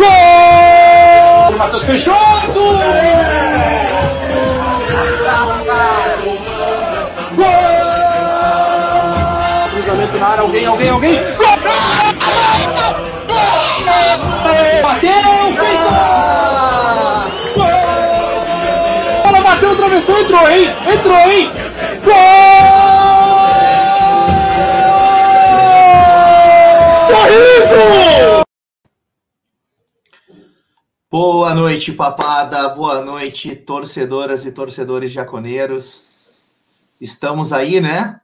Gol! Matheus Peixoto! Gol! Cruzamento na área, alguém, alguém, alguém! Gol! Bateu, feito! Gol! Bola bateu, atravessou, entrou, hein? Entrou, hein? Gol! Sorriso! Boa noite, papada. Boa noite, torcedoras e torcedores jaconeiros. Estamos aí, né?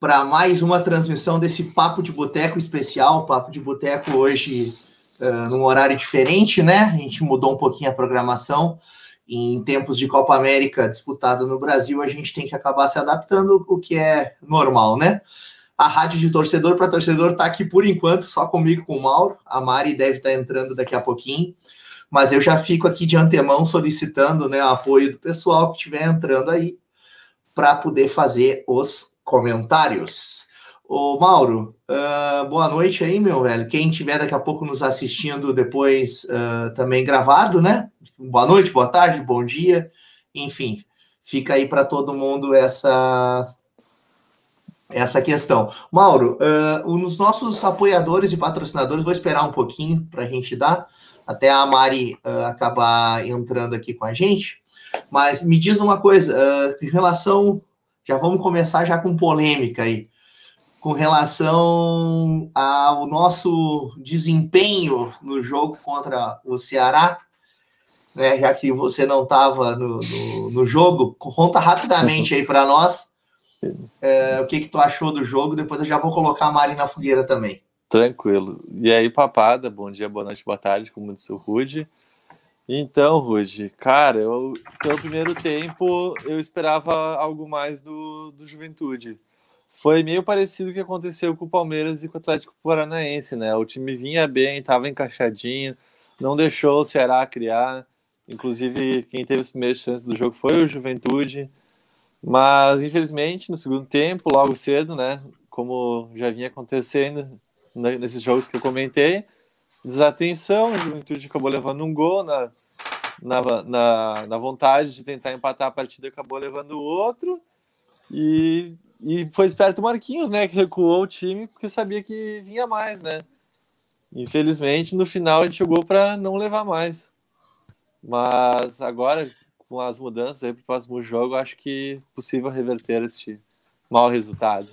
Para mais uma transmissão desse Papo de Boteco especial. Papo de Boteco hoje uh, num horário diferente, né? A gente mudou um pouquinho a programação. Em tempos de Copa América disputada no Brasil, a gente tem que acabar se adaptando, o que é normal, né? A rádio de torcedor para torcedor está aqui por enquanto, só comigo com o Mauro. A Mari deve estar tá entrando daqui a pouquinho mas eu já fico aqui de antemão solicitando né, o apoio do pessoal que estiver entrando aí para poder fazer os comentários. Ô Mauro, uh, boa noite aí, meu velho. Quem estiver daqui a pouco nos assistindo depois uh, também gravado, né? Boa noite, boa tarde, bom dia. Enfim, fica aí para todo mundo essa essa questão. Mauro, uh, nos nossos apoiadores e patrocinadores, vou esperar um pouquinho para a gente dar até a Mari uh, acabar entrando aqui com a gente. Mas me diz uma coisa, uh, em relação. Já vamos começar já com polêmica aí. Com relação ao nosso desempenho no jogo contra o Ceará, né, já que você não estava no, no, no, jogo, conta rapidamente aí para nós uh, o que, que tu achou do jogo. Depois eu já vou colocar a Mari na fogueira também. Tranquilo. E aí, papada, bom dia, boa noite, boa tarde, como disse o Rude. Então, Rude, cara, eu, pelo primeiro tempo, eu esperava algo mais do, do Juventude. Foi meio parecido o que aconteceu com o Palmeiras e com o Atlético Paranaense, né? O time vinha bem, estava encaixadinho, não deixou o Ceará criar. Inclusive, quem teve as primeiras chances do jogo foi o Juventude. Mas, infelizmente, no segundo tempo, logo cedo, né? Como já vinha acontecendo, nesses jogos que eu comentei. Desatenção, a Juventude acabou levando um gol na, na, na, na vontade de tentar empatar a partida, acabou levando outro. E, e foi esperto o Marquinhos, né? Que recuou o time porque sabia que vinha mais, né? Infelizmente, no final a gente jogou para não levar mais. Mas agora, com as mudanças aí para o próximo jogo, acho que é possível reverter este mau resultado.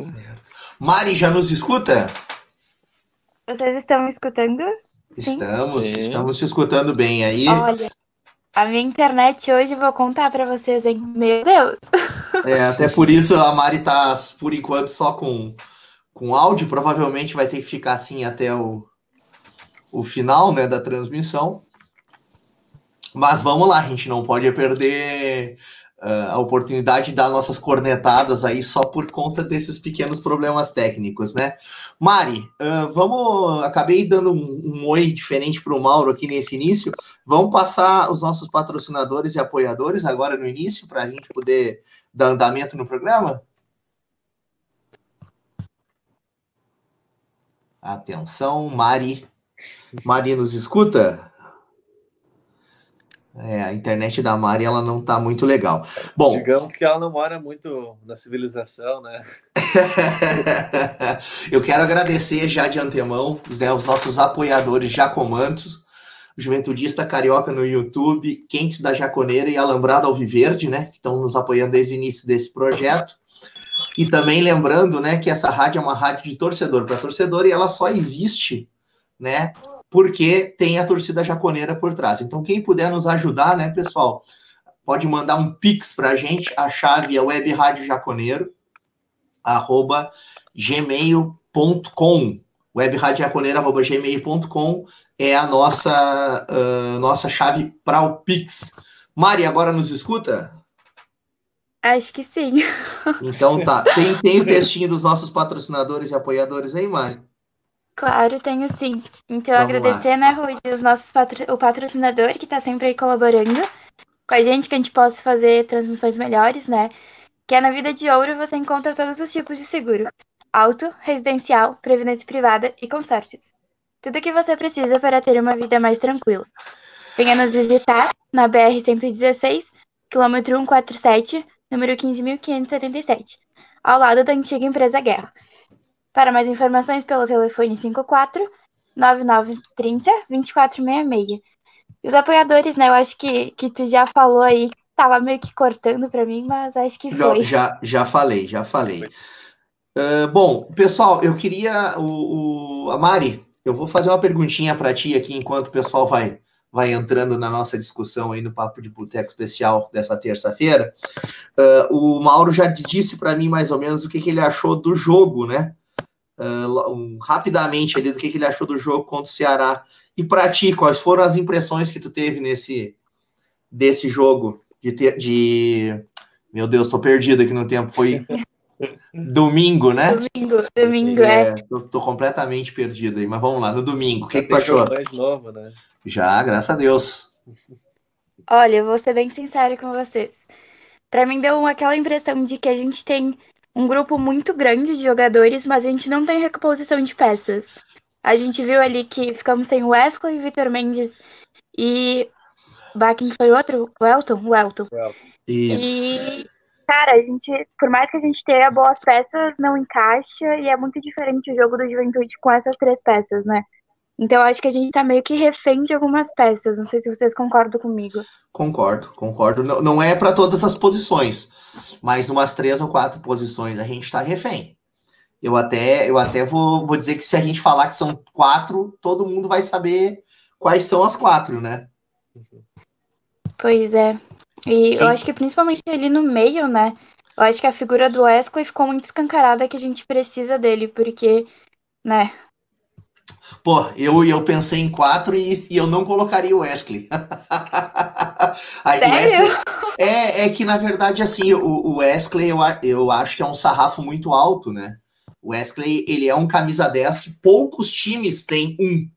Certo. Mari, já nos escuta? Vocês estão me escutando? Estamos, Sim. estamos te escutando bem aí. Olha, a minha internet hoje vou contar para vocês, hein? Meu Deus! É, até por isso a Mari tá, por enquanto, só com, com áudio. Provavelmente vai ter que ficar assim até o, o final né, da transmissão. Mas vamos lá, a gente não pode perder uh, a oportunidade de dar nossas cornetadas aí só por conta desses pequenos problemas técnicos, né? Mari, uh, vamos. Acabei dando um, um oi diferente para o Mauro aqui nesse início. Vamos passar os nossos patrocinadores e apoiadores agora no início para a gente poder dar andamento no programa? Atenção, Mari. Mari nos escuta? É, a internet da Mari ela não tá muito legal. Bom, digamos que ela não mora muito na civilização, né? Eu quero agradecer já de antemão né, os nossos apoiadores jacomantos, Juventudista Carioca no YouTube, Quentes da Jaconeira e Alambrado Alviverde, né, que estão nos apoiando desde o início desse projeto. E também lembrando, né, que essa rádio é uma rádio de torcedor para torcedor e ela só existe, né, porque tem a torcida jaconeira por trás. Então, quem puder nos ajudar, né, pessoal, pode mandar um pix para a gente. A chave é webrádiojaconeiro@gmail.com. webrádiojaconeiro@gmail.com é a nossa uh, nossa chave para o pix. Mari, agora nos escuta? Acho que sim. Então tá. Tem, tem o textinho dos nossos patrocinadores e apoiadores aí, Mari? Claro, tenho sim. Então, Vamos agradecer, lá. né, Rui, os nossos patro... o patrocinador que está sempre aí colaborando com a gente, que a gente possa fazer transmissões melhores, né? Que é na Vida de Ouro você encontra todos os tipos de seguro: auto, residencial, previdência privada e consórcios. tudo o que você precisa para ter uma vida mais tranquila. Venha nos visitar na BR-116, quilômetro 147, número 15.577, ao lado da antiga empresa Guerra. Para mais informações, pelo telefone 54 9930 2466. E os apoiadores, né? Eu acho que, que tu já falou aí, tava meio que cortando para mim, mas acho que foi. Já, já, já falei, já falei. Uh, bom, pessoal, eu queria. O, o, a Mari, eu vou fazer uma perguntinha para ti aqui enquanto o pessoal vai, vai entrando na nossa discussão aí no Papo de Boteco Especial dessa terça-feira. Uh, o Mauro já disse para mim mais ou menos o que, que ele achou do jogo, né? Uh, um, rapidamente ali do que, que ele achou do jogo contra o Ceará. E para ti, quais foram as impressões que tu teve nesse desse jogo de ter de meu Deus, estou perdido aqui no tempo. Foi domingo, né? Domingo, domingo, é. é tô, tô, completamente perdido aí, mas vamos lá, no domingo. O que, que tu achou? Mais novo, né? Já, graças a Deus. Olha, eu vou ser bem sincero com vocês. Para mim deu aquela impressão de que a gente tem um grupo muito grande de jogadores, mas a gente não tem reposição de peças. A gente viu ali que ficamos sem Wesley, Vitor Mendes e. Bakken foi outro? O Elton? O Elton. Isso. E, cara, a gente, por mais que a gente tenha boas peças, não encaixa e é muito diferente o jogo do Juventude com essas três peças, né? Então, acho que a gente tá meio que refém de algumas peças. Não sei se vocês concordam comigo. Concordo, concordo. Não, não é para todas as posições, mas umas três ou quatro posições a gente tá refém. Eu até, eu até vou, vou dizer que se a gente falar que são quatro, todo mundo vai saber quais são as quatro, né? Pois é. E eu acho que principalmente ali no meio, né? Eu acho que a figura do Wesley ficou muito escancarada que a gente precisa dele, porque, né, Pô, eu, eu pensei em quatro e, e eu não colocaria o Wesley. Aí, Wesley é, é que, na verdade, assim, o, o Wesley eu, eu acho que é um sarrafo muito alto, né? O Wesley, ele é um camisa 10 que poucos times têm um.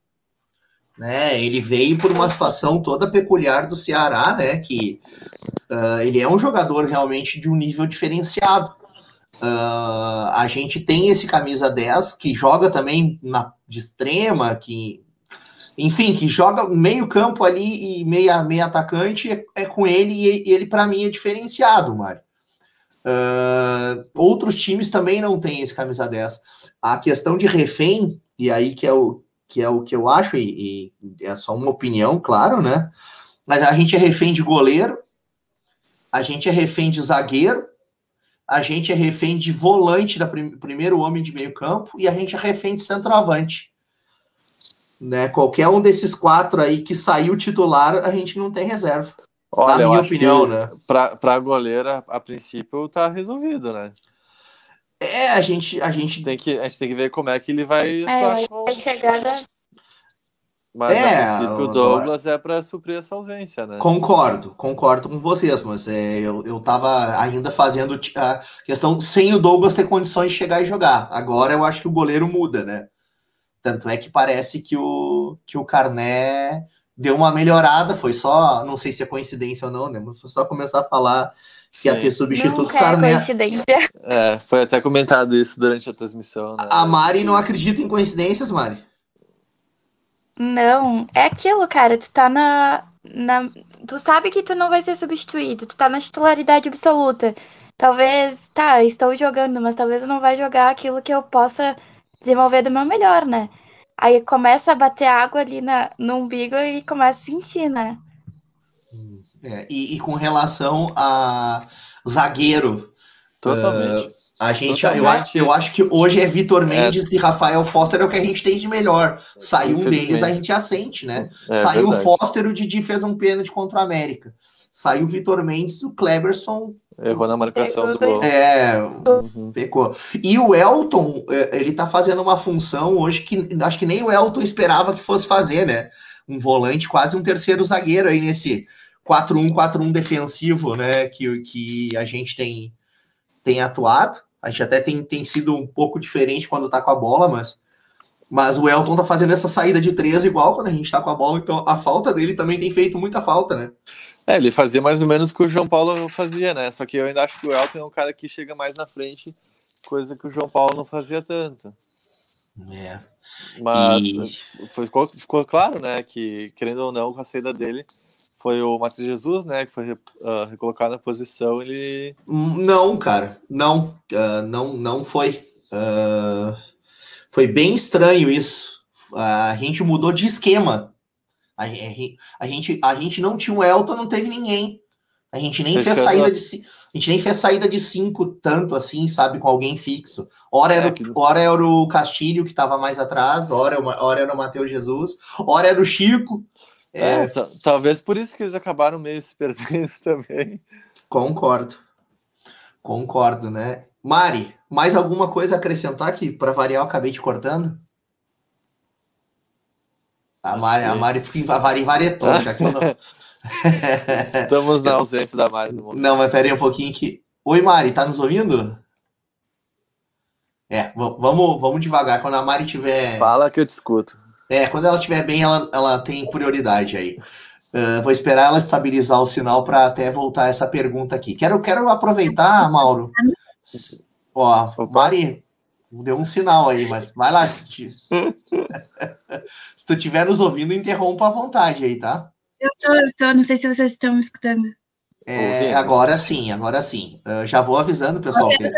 Né? Ele veio por uma situação toda peculiar do Ceará, né? Que uh, ele é um jogador realmente de um nível diferenciado. Uh, a gente tem esse camisa 10 que joga também na, de extrema, que enfim, que joga meio campo ali e meia, meia atacante, é, é com ele e, ele para mim é diferenciado, Mário. Uh, outros times também não têm esse camisa 10. A questão de refém, e aí que é o que, é o que eu acho, e, e é só uma opinião, claro, né? Mas a gente é refém de goleiro, a gente é refém de zagueiro, a gente é refém de volante da prim primeiro homem de meio campo e a gente é refém de centroavante. Né? Qualquer um desses quatro aí que saiu titular, a gente não tem reserva. Olha, na minha opinião, né? Pra, pra goleira, a princípio, tá resolvido, né? É, a gente, a gente tem que a gente tem que ver como é que ele vai é, a chegada mas é, a princípio o Douglas é para suprir essa ausência, né? Concordo, concordo com vocês, mas é, eu, eu tava ainda fazendo a questão sem o Douglas ter condições de chegar e jogar. Agora eu acho que o goleiro muda, né? Tanto é que parece que o, que o Carné deu uma melhorada, foi só, não sei se é coincidência ou não, né? Mas foi só começar a falar que ia ter substituto Nunca Carné. É, coincidência. é, foi até comentado isso durante a transmissão. Né? A Mari não acredita em coincidências, Mari? Não, é aquilo, cara. Tu tá na, na. Tu sabe que tu não vai ser substituído. Tu tá na titularidade absoluta. Talvez, tá, estou jogando, mas talvez eu não vai jogar aquilo que eu possa desenvolver do meu melhor, né? Aí começa a bater água ali na, no umbigo e começa a sentir, né? É, e, e, com relação a zagueiro. Totalmente. Uh, a gente, eu, eu acho que hoje é Vitor é. Mendes é. e Rafael Foster é o que a gente tem de melhor. Saiu um deles, a gente assente, né? É, Saiu o Foster, o Didi fez um pênalti contra o América. Saiu o Vitor Mendes, o Cleberson. Errou na marcação do gol. É, uhum. pecou. E o Elton, é, ele tá fazendo uma função hoje que acho que nem o Elton esperava que fosse fazer, né? Um volante, quase um terceiro zagueiro aí nesse 4-1-4-1 defensivo, né? Que, que a gente tem, tem atuado. A gente até tem, tem sido um pouco diferente quando tá com a bola, mas, mas o Elton tá fazendo essa saída de três igual quando a gente tá com a bola, então a falta dele também tem feito muita falta, né? É, ele fazia mais ou menos o que o João Paulo fazia, né? Só que eu ainda acho que o Elton é um cara que chega mais na frente, coisa que o João Paulo não fazia tanto. É. Mas e... ficou, ficou claro, né, que querendo ou não, com a saída dele, foi o Matheus Jesus, né, que foi uh, recolocado na posição, ele... Não, cara, não, uh, não, não foi. Uh, foi bem estranho isso. A gente mudou de esquema. A, a, gente, a gente não tinha um Elton, não teve ninguém. A gente nem fez saída de a gente nem fez saída de cinco tanto assim, sabe, com alguém fixo. Ora era, é, o, ora era o Castilho que estava mais atrás, ora, ora era o Matheus Jesus, ora era o Chico. É, é talvez por isso que eles acabaram meio se perdendo também. Concordo. Concordo, né? Mari, mais alguma coisa a acrescentar aqui? Para variar, eu acabei te cortando. A Mari, a Mari fica varetou, já que eu não. Estamos na ausência da Mari no momento. Não, mas peraí um pouquinho que. Oi, Mari, tá nos ouvindo? É, vamos, vamos devagar. Quando a Mari tiver. Fala que eu te escuto. É, quando ela estiver bem, ela, ela tem prioridade aí. Uh, vou esperar ela estabilizar o sinal para até voltar essa pergunta aqui. Quero, quero aproveitar, Mauro. Ó, Mari, deu um sinal aí, mas vai lá. Se tu, se tu estiver nos ouvindo, interrompa à vontade aí, tá? Eu tô, eu tô, não sei se vocês estão me escutando. É, agora sim, agora sim. Uh, já vou avisando, pessoal. Que...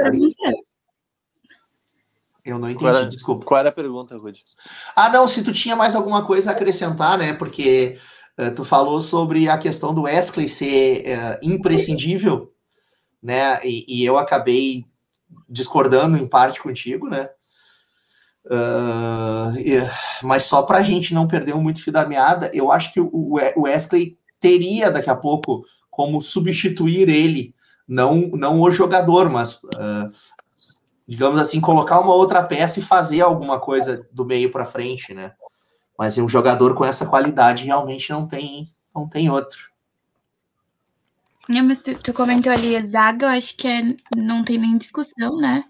Eu não entendi, era, desculpa. Qual era a pergunta, Rudy? Ah, não, se tu tinha mais alguma coisa a acrescentar, né? Porque uh, tu falou sobre a questão do Wesley ser uh, imprescindível, né? E, e, eu acabei discordando em parte contigo, né? Uh, mas só para a gente não perder muito fio da meada, eu acho que o Wesley teria daqui a pouco como substituir ele, não, não o jogador, mas uh, digamos assim, colocar uma outra peça e fazer alguma coisa do meio para frente, né? Mas um jogador com essa qualidade realmente não tem, não tem outro. Não, mas tu, tu comentou ali a zaga, eu acho que é, não tem nem discussão, né?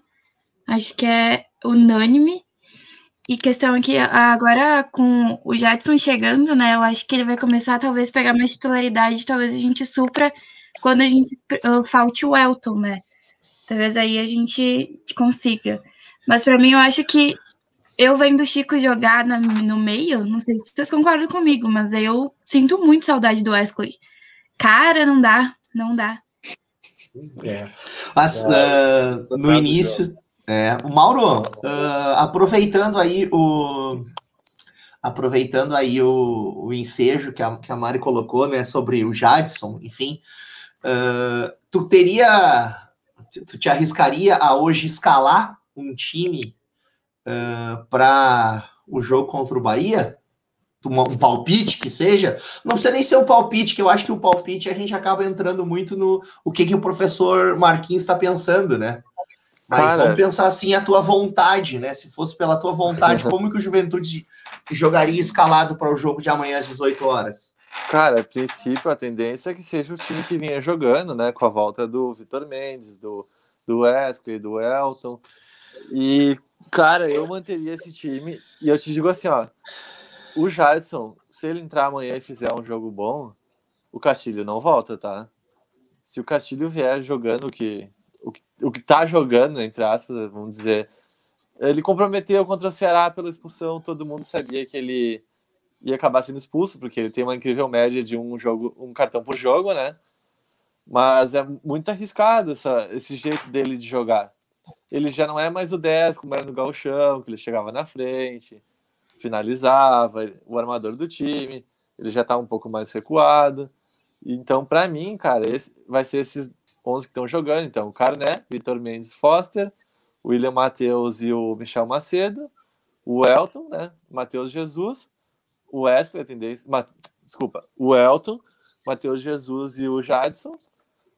Acho que é unânime. E questão que agora com o Jadson chegando, né? Eu acho que ele vai começar talvez pegar mais titularidade, talvez a gente supra quando a gente uh, falte o Elton, né? Talvez aí a gente consiga. Mas para mim eu acho que eu vendo o Chico jogar na, no meio, não sei se vocês concordam comigo, mas eu sinto muito saudade do Wesley. Cara, não dá, não dá. É. Mas uh, no início é, o Mauro, uh, aproveitando aí o aproveitando aí o, o ensejo que a, que a Mari colocou, né, sobre o Jadson, enfim, uh, tu teria, tu te arriscaria a hoje escalar um time uh, para o jogo contra o Bahia? Um, um palpite que seja, não precisa nem ser um palpite, que eu acho que o palpite a gente acaba entrando muito no o que, que o professor Marquinhos está pensando, né? Mas Cara... vamos pensar assim, a tua vontade, né? Se fosse pela tua vontade, como que o Juventude jogaria escalado para o jogo de amanhã às 18 horas? Cara, a princípio a tendência é que seja o time que vinha jogando, né? Com a volta do Vitor Mendes, do, do Wesley, do Elton. E, cara, eu manteria esse time. E eu te digo assim, ó. O Jadson, se ele entrar amanhã e fizer um jogo bom, o Castilho não volta, tá? Se o Castilho vier jogando o que o que tá jogando, entre aspas, vamos dizer. Ele comprometeu contra o Ceará pela expulsão, todo mundo sabia que ele ia acabar sendo expulso, porque ele tem uma incrível média de um jogo, um cartão por jogo, né? Mas é muito arriscado essa, esse jeito dele de jogar. Ele já não é mais o 10, como era no Galchão, que ele chegava na frente, finalizava, o armador do time, ele já tá um pouco mais recuado. Então, para mim, cara, esse vai ser esses 11 que estão jogando, então, o Carné, Vitor Mendes Foster, o William Matheus e o Michel Macedo, o Elton, né, Matheus Jesus, o Wesley, a tendência, desculpa, o Elton, Matheus Jesus e o Jadson,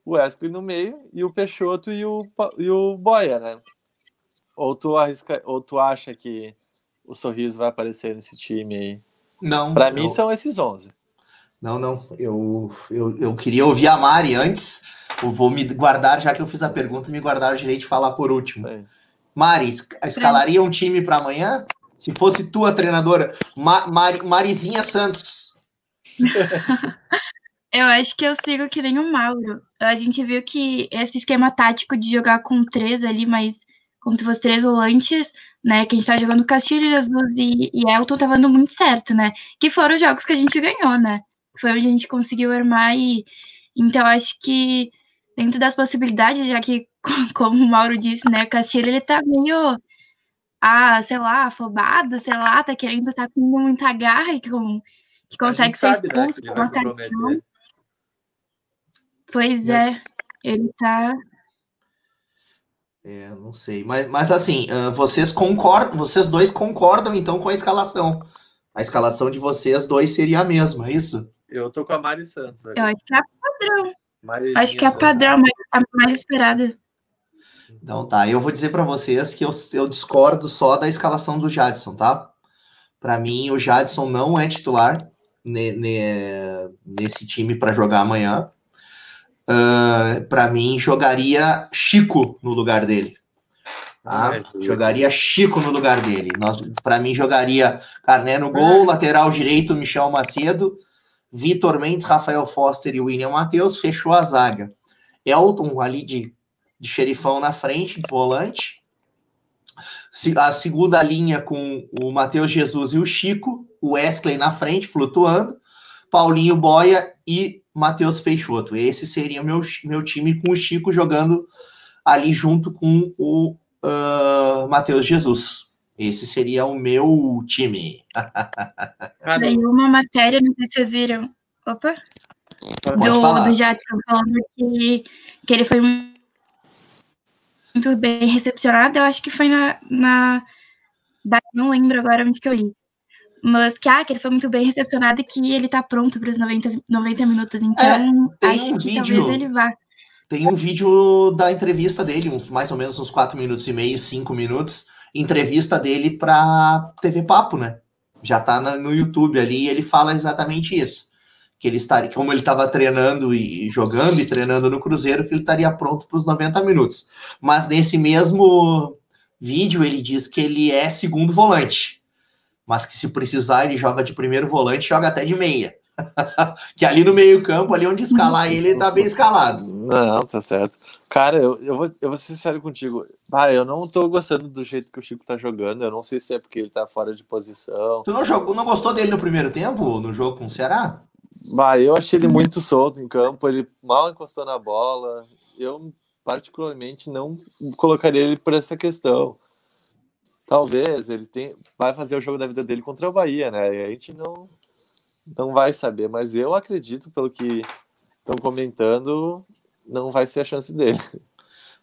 o Wesley no meio e o Peixoto e o, e o Boia, né? Ou tu, arrisca, ou tu acha que o Sorriso vai aparecer nesse time aí? Não. Para mim são esses 11. Não, não. Eu, eu, eu queria ouvir a Mari antes, eu vou me guardar, já que eu fiz a pergunta, me guardar o direito de falar por último. É. Mari, escalaria um time para amanhã? Se fosse tua treinadora, Ma Mari, Marizinha Santos. eu acho que eu sigo que nem o Mauro. A gente viu que esse esquema tático de jogar com três ali, mas como se fosse três volantes, né? Que a gente tava jogando Castilho, Jesus e, e Elton tava dando muito certo, né? Que foram os jogos que a gente ganhou, né? Foi onde a gente conseguiu armar e então acho que dentro das possibilidades, já que, como o Mauro disse, né, o Castilho ele tá meio ah, sei lá, afobado, sei lá, tá querendo tá com muita garra e com, que consegue ser sabe, expulso né, com uma cartão. Pois é. é, ele tá é, não sei. Mas, mas assim, uh, vocês concordam, vocês dois concordam então com a escalação. A escalação de vocês dois seria a mesma, é isso? Eu tô com a Mari Santos. Ali. Eu acho que é padrão. Marizinha acho que é padrão, mas a mais esperada. Então tá, eu vou dizer para vocês que eu, eu discordo só da escalação do Jadson, tá? Para mim, o Jadson não é titular ne, ne, nesse time para jogar amanhã uh, ah, para mim, jogaria Chico no lugar dele. Tá? É, jogaria Chico no lugar dele. Para mim, jogaria Carné no gol, é. lateral direito, Michel Macedo, Vitor Mendes, Rafael Foster e William Matheus. Fechou a zaga. Elton ali de, de xerifão na frente, de volante. A segunda linha com o Matheus Jesus e o Chico. O Wesley na frente, flutuando. Paulinho Boia e Matheus Peixoto. Esse seria o meu, meu time com o Chico jogando ali junto com o uh, Matheus Jesus. Esse seria o meu time. Saiu uma matéria, não sei se vocês viram. Opa! do, do Jadson falando que, que ele foi muito bem recepcionado. Eu acho que foi na, na. Não lembro agora onde que eu li mas que, ah, que ele foi muito bem recepcionado e que ele tá pronto para os 90, 90 minutos. Então, é, acho um vídeo, talvez ele vá. Tem um vídeo da entrevista dele, uns, mais ou menos uns 4 minutos e meio, 5 minutos, entrevista dele para TV Papo, né? Já tá na, no YouTube ali e ele fala exatamente isso. Que ele estaria, como ele estava treinando e jogando e treinando no Cruzeiro, que ele estaria pronto para os 90 minutos. Mas nesse mesmo vídeo ele diz que ele é segundo volante mas que se precisar ele joga de primeiro volante, joga até de meia. que ali no meio campo, ali onde escalar ele, ele tá bem escalado. Não, tá certo. Cara, eu, eu, vou, eu vou ser sincero contigo. Ah, eu não tô gostando do jeito que o Chico tá jogando. Eu não sei se é porque ele tá fora de posição. Tu não, jogou, não gostou dele no primeiro tempo, no jogo com o Ceará? Bah, eu achei ele muito solto em campo. Ele mal encostou na bola. Eu, particularmente, não colocaria ele por essa questão talvez ele tem, vai fazer o jogo da vida dele contra o Bahia, né? E a gente não, não vai saber, mas eu acredito, pelo que estão comentando, não vai ser a chance dele.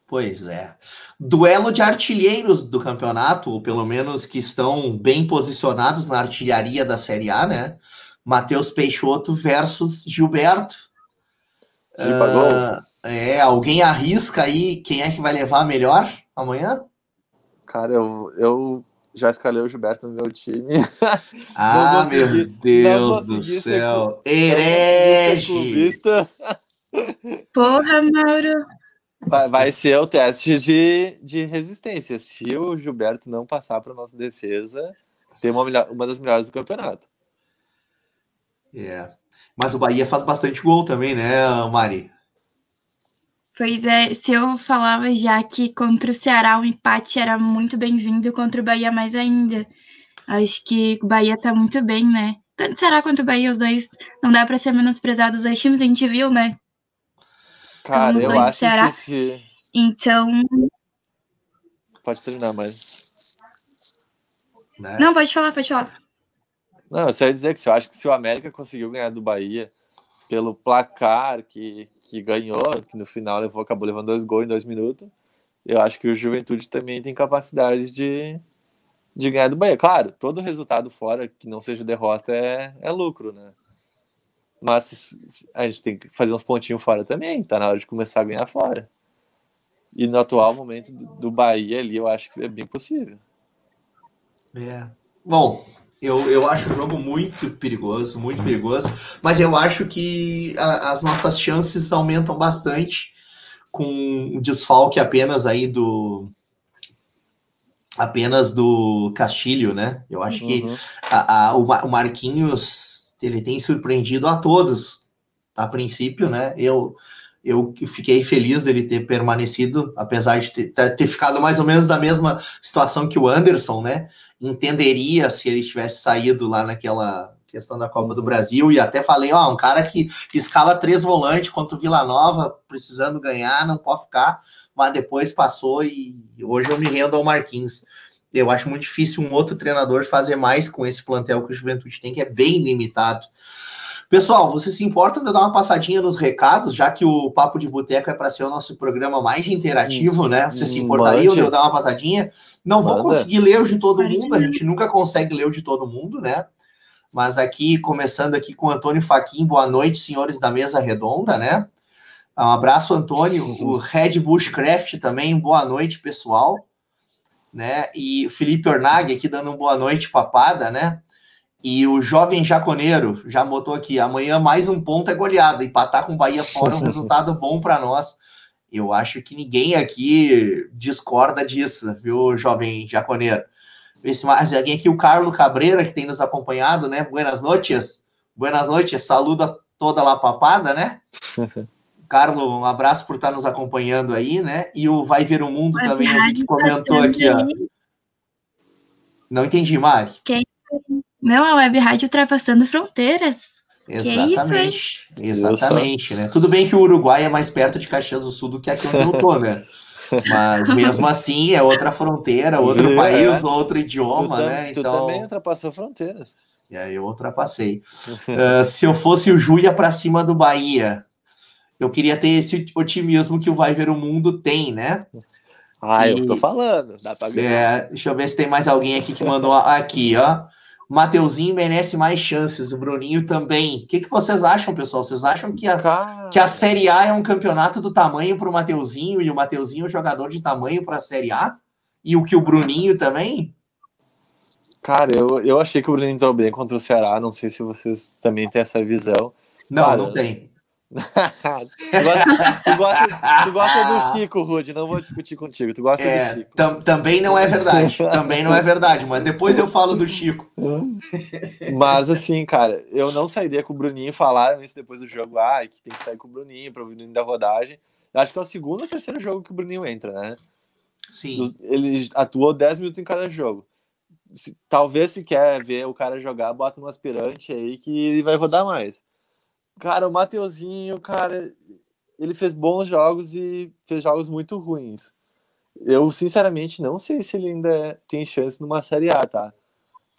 Pois é. Duelo de artilheiros do campeonato, ou pelo menos que estão bem posicionados na artilharia da Série A, né? Matheus Peixoto versus Gilberto. Uh, é, alguém arrisca aí quem é que vai levar melhor amanhã? Cara, eu, eu já escalei o Gilberto no meu time. Ah, meu Deus do céu. Herege! Porra, Mauro. Vai, vai ser o teste de, de resistência. Se o Gilberto não passar para nossa defesa, tem uma, uma das melhores do campeonato. É. Yeah. Mas o Bahia faz bastante gol também, né, Mari? Pois é, se eu falava já que contra o Ceará o empate era muito bem-vindo, contra o Bahia mais ainda. Acho que o Bahia tá muito bem, né? Tanto o Ceará quanto o Bahia, os dois, não dá para ser menosprezado os dois times, a gente viu, né? Cara, eu acho Ceará. que se... Então... Pode terminar, mas... Né? Não, pode falar, pode falar. Não, eu só ia dizer que eu acho que se o América conseguiu ganhar do Bahia pelo placar que, que ganhou, que no final levou, acabou levando dois gols em dois minutos. Eu acho que o Juventude também tem capacidade de, de ganhar do Bahia. Claro, todo resultado fora que não seja derrota é, é lucro, né? Mas a gente tem que fazer uns pontinhos fora também, tá na hora de começar a ganhar fora. E no atual momento do Bahia ali, eu acho que é bem possível. É. Bom, eu, eu acho o jogo muito perigoso, muito perigoso, mas eu acho que a, as nossas chances aumentam bastante com o desfalque apenas aí do apenas do Castilho, né? Eu acho uhum. que a, a, o Marquinhos ele tem surpreendido a todos a princípio, né? Eu Eu fiquei feliz dele ter permanecido, apesar de ter, ter ficado mais ou menos da mesma situação que o Anderson, né? Entenderia se ele tivesse saído lá naquela questão da Copa do Brasil, e até falei, ó, um cara que, escala três volantes contra o Vila Nova, precisando ganhar, não pode ficar, mas depois passou e hoje eu me rendo ao Marquinhos. Eu acho muito difícil um outro treinador fazer mais com esse plantel que o Juventude tem, que é bem limitado. Pessoal, você se importa de eu dar uma passadinha nos recados, já que o Papo de Boteco é para ser o nosso programa mais interativo, né? Você se importaria de eu dar uma passadinha? Não Manda. vou conseguir ler o de todo mundo, a gente nunca consegue ler o de todo mundo, né? Mas aqui, começando aqui com o Antônio Faquin, boa noite, senhores da mesa redonda, né? Um abraço, Antônio. O Red Bushcraft também, boa noite, pessoal. Né? E o Felipe Ornag aqui dando um boa noite, papada, né? E o jovem jaconeiro já botou aqui: amanhã mais um ponto é goleada. Empatar com o Bahia fora é um resultado bom para nós. Eu acho que ninguém aqui discorda disso, viu, jovem jaconeiro? Vê se mais alguém aqui, o Carlos Cabreira, que tem nos acompanhado, né? Buenas noites. Buenas noites. Saluda toda lá papada, né? Carlos, um abraço por estar nos acompanhando aí, né? E o Vai Ver o Mundo Mas também, a gente comentou aqui, ó. Não entendi, Mari. Quem? Não, a Web Rádio ultrapassando fronteiras. Exatamente, isso, exatamente, né? Tudo bem que o Uruguai é mais perto de Caxias do Sul do que aqui onde eu tô, né? Mas mesmo assim é outra fronteira, outro é. país, outro idioma, tu né? Tu então... também ultrapassou fronteiras. E aí eu ultrapassei. uh, se eu fosse o Ju, ia para cima do Bahia. Eu queria ter esse otimismo que o Vai Ver o Mundo tem, né? Ah, e... eu tô falando. Dá pra ganhar. É, deixa eu ver se tem mais alguém aqui que mandou aqui, ó. Mateuzinho merece mais chances, o Bruninho também. O que, que vocês acham, pessoal? Vocês acham que a, que a Série A é um campeonato do tamanho para o Mateuzinho e o Mateuzinho é um jogador de tamanho para a Série A? E o que o Bruninho também? Cara, eu, eu achei que o Bruninho entrou bem contra o Ceará. Não sei se vocês também têm essa visão. Não, Cara, não tem tu, gosta, tu, gosta, tu, gosta, do Chico, Rude, não vou discutir contigo. Tu gosta é, do Chico. Tam, também não é verdade. Também não é verdade, mas depois eu falo do Chico. mas assim, cara, eu não sairia com o Bruninho falar isso depois do jogo. Ah, que tem que sair com o Bruninho para o Bruninho da rodagem. Acho que é o segundo ou terceiro jogo que o Bruninho entra, né? Sim. Ele atuou 10 minutos em cada jogo. Se, talvez se quer ver o cara jogar, bota um aspirante aí que ele vai rodar mais. Cara, o Mateuzinho, cara, ele fez bons jogos e fez jogos muito ruins. Eu, sinceramente, não sei se ele ainda tem chance numa Série A, tá?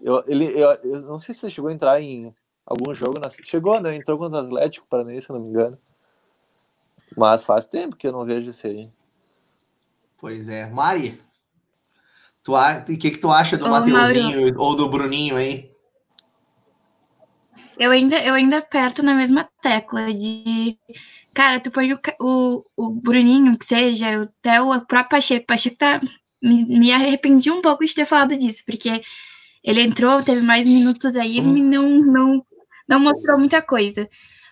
Eu, ele, eu, eu não sei se ele chegou a entrar em algum jogo. Na... Chegou, né? Entrou contra o Atlético Paranaense, se eu não me engano. Mas faz tempo que eu não vejo isso aí. Pois é. Mari, tu a... o que, que tu acha do Ô, Mateuzinho ou do Bruninho aí? Eu ainda, eu ainda aperto na mesma tecla de. Cara, tu põe o, o, o Bruninho, que seja, até o próprio Pacheco. Pacheco tá. Me, me arrependi um pouco de ter falado disso, porque ele entrou, teve mais minutos aí, ele não, não, não mostrou muita coisa.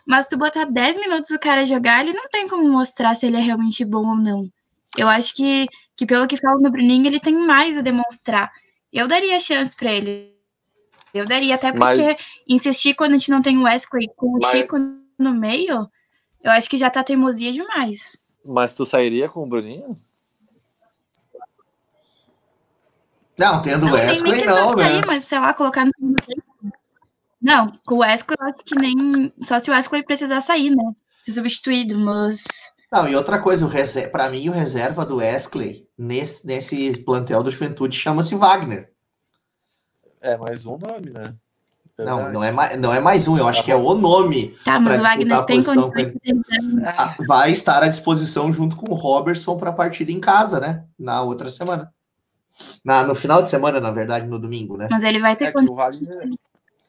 Mas tu botar 10 minutos o cara jogar, ele não tem como mostrar se ele é realmente bom ou não. Eu acho que, que pelo que falo no Bruninho, ele tem mais a demonstrar. Eu daria chance para ele. Eu daria, até porque Mas... insistir quando a gente não tem o Wesley com o Mas... Chico no meio, eu acho que já tá teimosia demais. Mas tu sairia com o Bruninho? Não, tendo o Wesley não, né? Sair, mas sei lá, colocar no Não, com o Wesley eu acho que nem. Só se o Wesley precisar sair, né? Ser substituído, mas. Não, e outra coisa, para mim, o reserva do Wesley nesse, nesse plantel do Juventude chama-se Wagner. É mais um nome, né? Não, não é, mais, não é mais um, eu acho tá que é o nome tá, mas o Wagner tem ah, Vai estar à disposição junto com o Robertson para a partida em casa, né? Na outra semana. Na, no final de semana, na verdade, no domingo, né? Mas ele vai ter é o Wagner,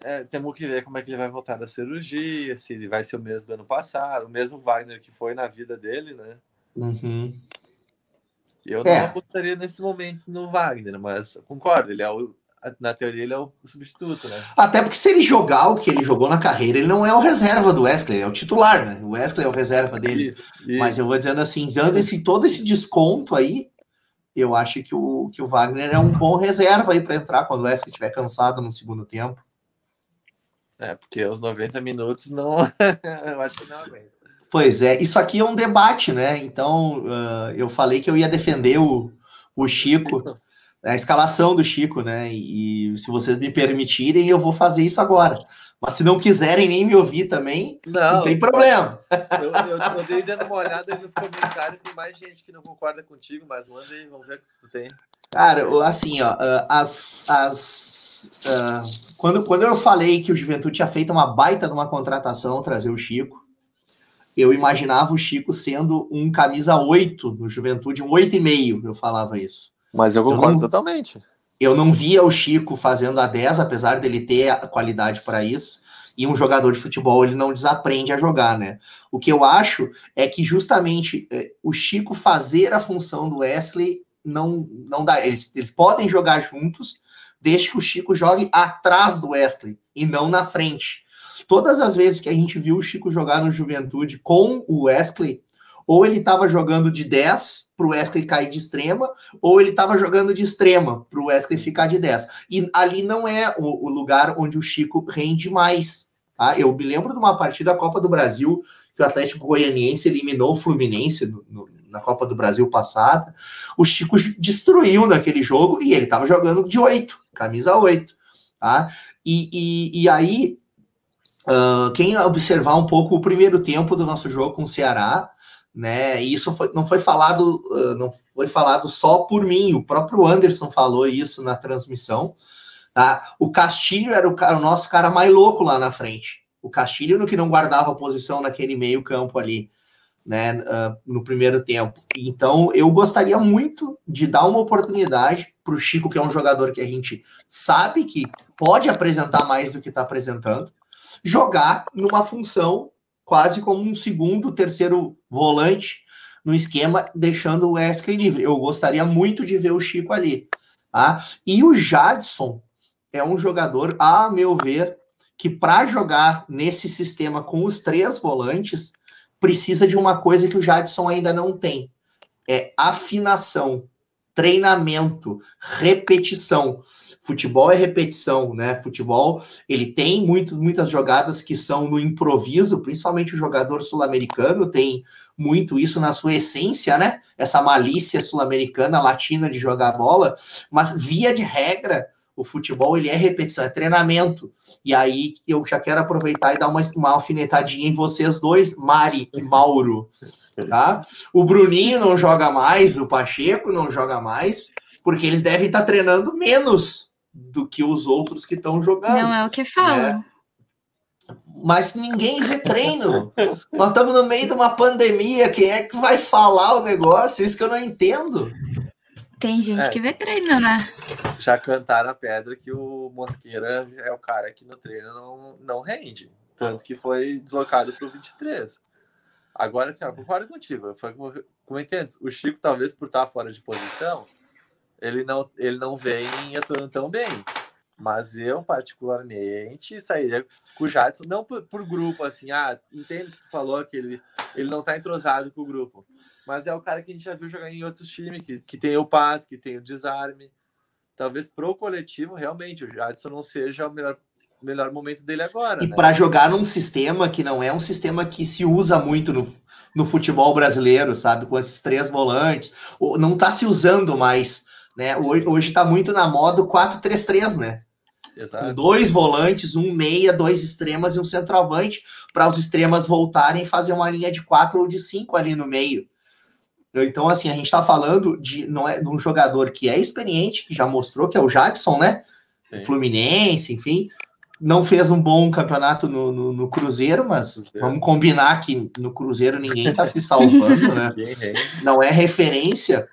é, temos que ver como é que ele vai voltar da cirurgia, se ele vai ser o mesmo do ano passado, o mesmo Wagner que foi na vida dele, né? Uhum. Eu não é. apostaria nesse momento no Wagner, mas concordo, ele é o na teoria, ele é o substituto, né? Até porque se ele jogar o que ele jogou na carreira, ele não é o reserva do Wesley, é o titular, né? O Wesley é o reserva dele. Isso, isso. Mas eu vou dizendo assim, dando esse, todo esse desconto aí, eu acho que o, que o Wagner é um bom reserva aí para entrar quando o Wesley estiver cansado no segundo tempo. É, porque os 90 minutos não. eu acho que não aguenta. Pois é, isso aqui é um debate, né? Então, uh, eu falei que eu ia defender o, o Chico, a escalação do Chico, né? E, e se vocês me permitirem, eu vou fazer isso agora. Mas se não quiserem nem me ouvir também, não, não tem problema. Eu, eu, eu dei dando uma olhada nos comentários, tem mais gente que não concorda contigo, mas manda aí, vamos ver o que tu tem. Cara, assim, ó, ah, as, as, uh, quando, quando eu falei que o Juventude tinha feito uma baita de uma contratação, trazer o Chico, eu imaginava o Chico sendo um camisa 8 no Juventude, um 8,5, eu falava isso. Mas eu concordo eu não, totalmente eu não via o Chico fazendo a 10, apesar dele ter a qualidade para isso. E um jogador de futebol ele não desaprende a jogar, né? O que eu acho é que justamente é, o Chico fazer a função do Wesley não, não dá. Eles, eles podem jogar juntos, desde que o Chico jogue atrás do Wesley e não na frente. Todas as vezes que a gente viu o Chico jogar no Juventude com o Wesley, ou ele estava jogando de 10 para o Wesley cair de extrema, ou ele estava jogando de extrema para o Wesley ficar de 10. E ali não é o, o, lugar onde o Chico rende mais. Tá? Eu me lembro de uma partida da Copa do Brasil que o Atlético Goianiense eliminou o Fluminense no, no, na Copa do Brasil passada. O Chico destruiu naquele jogo e ele estava jogando de 8, camisa 8. Tá? E, e, e aí, uh, quem observar um pouco o primeiro tempo do nosso jogo com o Ceará, né? E isso foi, não foi falado, não foi falado só por mim, o próprio Anderson falou isso na transmissão. Tá? O Castilho era o, o nosso cara mais louco lá na frente. O Castilho no que não guardava posição naquele meio campo ali, né? Uh, no primeiro tempo. Então eu gostaria muito de dar uma oportunidade para o Chico, que é um jogador que a gente sabe que pode apresentar mais do que está apresentando, jogar numa função quase como um segundo, terceiro volante no esquema, deixando o Wesley livre. Eu gostaria muito de ver o Chico ali. Tá? E o Jadson é um jogador, a meu ver, que para jogar nesse sistema com os três volantes, precisa de uma coisa que o Jadson ainda não tem: é afinação, treinamento, repetição. Futebol é repetição, né? Futebol, ele tem muito, muitas jogadas que são no improviso, principalmente o jogador sul-americano tem muito isso na sua essência, né? Essa malícia sul-americana, latina de jogar bola, mas via de regra, o futebol ele é repetição, é treinamento. E aí eu já quero aproveitar e dar uma, uma alfinetadinha em vocês dois, Mari e Mauro. Tá? O Bruninho não joga mais, o Pacheco não joga mais, porque eles devem estar treinando menos do que os outros que estão jogando. Não é o que falam. Né? Mas ninguém vê treino. Nós estamos no meio de uma pandemia. Quem é que vai falar o negócio? Isso que eu não entendo. Tem gente é, que vê treino, né? Já cantaram a pedra que o Mosqueira é o cara que no treino não, não rende. Tanto que foi deslocado para o 23. Agora, assim, eu concordo contigo. Foi como eu comentei antes. O Chico, talvez por estar fora de posição, ele não, ele não vem atuando tão bem. Mas eu, particularmente, sairia com o Jadson, não por, por, grupo, assim, ah, entendo que tu falou que ele, ele não tá entrosado com o grupo. Mas é o cara que a gente já viu jogar em outros times, que, que tem o passe, que tem o desarme. Talvez pro coletivo, realmente, o Jadson não seja o melhor, melhor momento dele agora. E né? para jogar num sistema que não é um sistema que se usa muito no, no futebol brasileiro, sabe? Com esses três volantes, não tá se usando mais né? Hoje está muito na moda o 4-3-3, né? Exato. Com dois volantes, um meia, dois extremas e um centroavante, para os extremas voltarem e fazer uma linha de quatro ou de cinco ali no meio. Então, assim, a gente está falando de, não é, de um jogador que é experiente, que já mostrou que é o Jadson, né? Sim. Fluminense, enfim. Não fez um bom campeonato no, no, no Cruzeiro, mas Cruzeiro. vamos combinar que no Cruzeiro ninguém está se salvando, né? Não é referência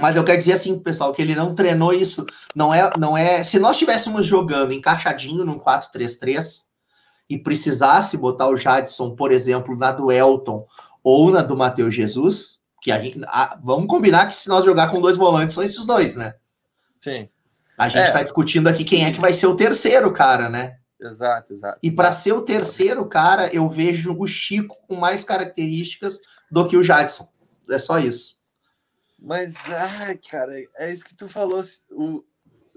mas eu quero dizer assim, pessoal, que ele não treinou isso. Não é, não é. Se nós estivéssemos jogando encaixadinho num 4-3-3 e precisasse botar o Jadson, por exemplo, na do Elton ou na do Matheus Jesus, que a gente, a, vamos combinar que se nós jogar com dois volantes são esses dois, né? Sim. A gente está é. discutindo aqui quem é que vai ser o terceiro cara, né? Exato, exato. E para ser o terceiro cara, eu vejo o Chico com mais características do que o Jadson. É só isso. Mas, ai, cara, é isso que tu falou. O,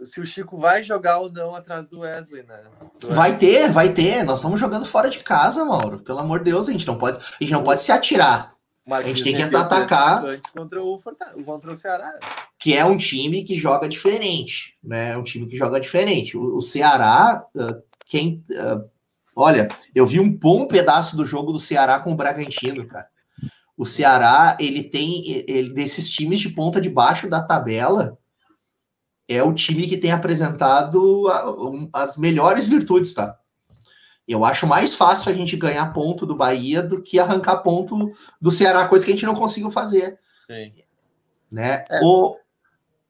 se o Chico vai jogar ou não atrás do Wesley, né? Do Vai ter, vai ter. Nós estamos jogando fora de casa, Mauro. Pelo amor de Deus, a gente não pode, a gente não pode se atirar. A gente tem que meteu atacar. volantes Contra o, contra o Ceará. que é um time que joga diferente, né? É um time que joga diferente. O, o Ceará, ah, quem, ah, olha, eu vi um bom pedaço do jogo do Ceará com o Bragantino, cara. O Ceará, ele tem, ele desses times de ponta de baixo da tabela, é o time que tem apresentado a- um- as melhores virtudes, tá? Eu acho mais fácil a gente ganhar ponto do Bahia do que arrancar ponto do Ceará, coisa que a gente não conseguiu fazer, Sim. né? É. O,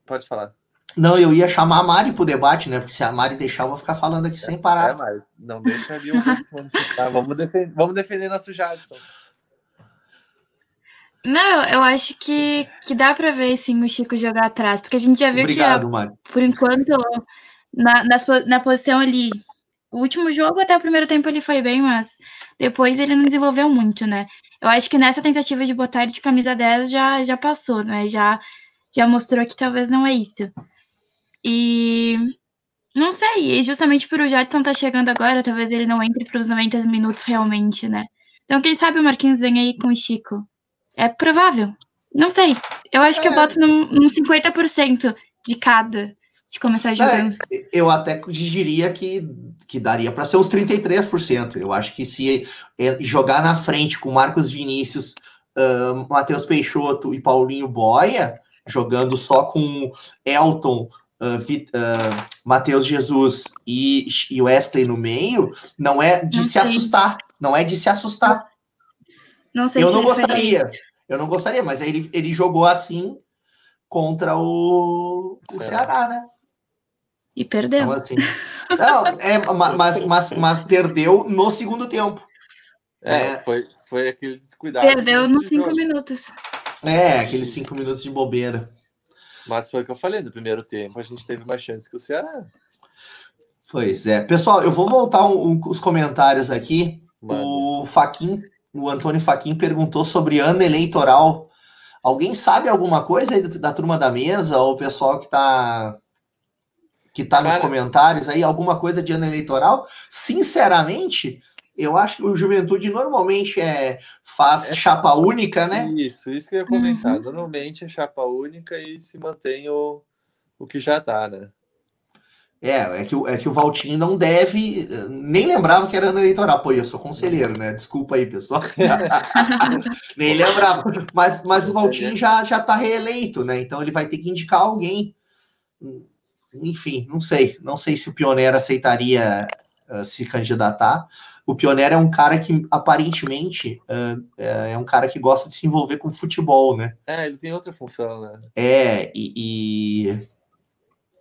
Pode falar. não, eu ia chamar a Mari pro debate, né? Porque se a Mari deixar, eu vou ficar falando aqui sem É, parar. mas não deixa ali o manifestar. Vamos defender, vamos defender nosso Jadson. Não, eu acho que, que dá pra ver sim o Chico jogar atrás, porque a gente já viu Obrigado, Mari. que, por enquanto, na, nas na posição ali. O último jogo, até o primeiro tempo, ele foi bem, mas depois ele não desenvolveu muito, né? Eu acho que nessa tentativa de botar ele de camisa 10 já, já passou, né? Já, já mostrou que talvez não é isso. E não sei, e justamente por o Jadson tá chegando agora, talvez ele não entre para os 90 minutos realmente, né? Então, quem sabe o Marquinhos vem aí com o Chico. É provável. Não sei. Eu acho que eu É. boto num, num 50% de cada de começar jogando. Eu até diria que, que daria para ser uns 33%. Eu acho que se é, jogar na frente com Marcos Vinícius, ah, Matheus Peixoto e Paulinho Boia, jogando só com Elton, Vi- ah, Matheus Jesus e, e Wesley no meio, não é de Não se sei. assustar. Não é de se assustar. Não sei Eu se não faria gostaria. Eu não gostaria, mas ele, ele jogou assim contra o, o. Ceará, né? E perdeu. Então, assim. Não, é, ma- mas, mas, mas perdeu no segundo tempo. É, É. Foi, foi aquele descuidado. Perdeu no nos cinco jogo. minutos. É, aqueles cinco minutos de bobeira. Mas foi o que eu falei, no primeiro tempo a gente teve mais chance que o Ceará. Pois é. Pessoal, eu vou voltar um- um- os comentários aqui. Mano, O Faquin, o Antônio Faquin perguntou sobre ano eleitoral. Alguém sabe alguma coisa aí do- da turma da mesa, ou o pessoal que tá que tá nos comentários aí, alguma coisa de ano eleitoral? Sinceramente, eu acho que o Juventude normalmente é faz É. chapa única, né? Isso, isso que eu ia comentar. Normalmente é chapa única e se mantém o, o que já tá, né? É, é que, o- é que o Valtinho não deve, nem lembrava que era ano eleitoral. Pô, eu sou conselheiro, né? Desculpa aí, pessoal. nem lembrava. Mas, mas o Valtinho já, já tá reeleito, né? Então ele vai ter que indicar alguém. Enfim, não sei. Não sei se o Pioneiro aceitaria eh, se candidatar. O Pioneiro é um cara que, aparentemente, eh, eh, é um cara que gosta de se envolver com futebol, né? É, ele tem outra função, né? É, e, e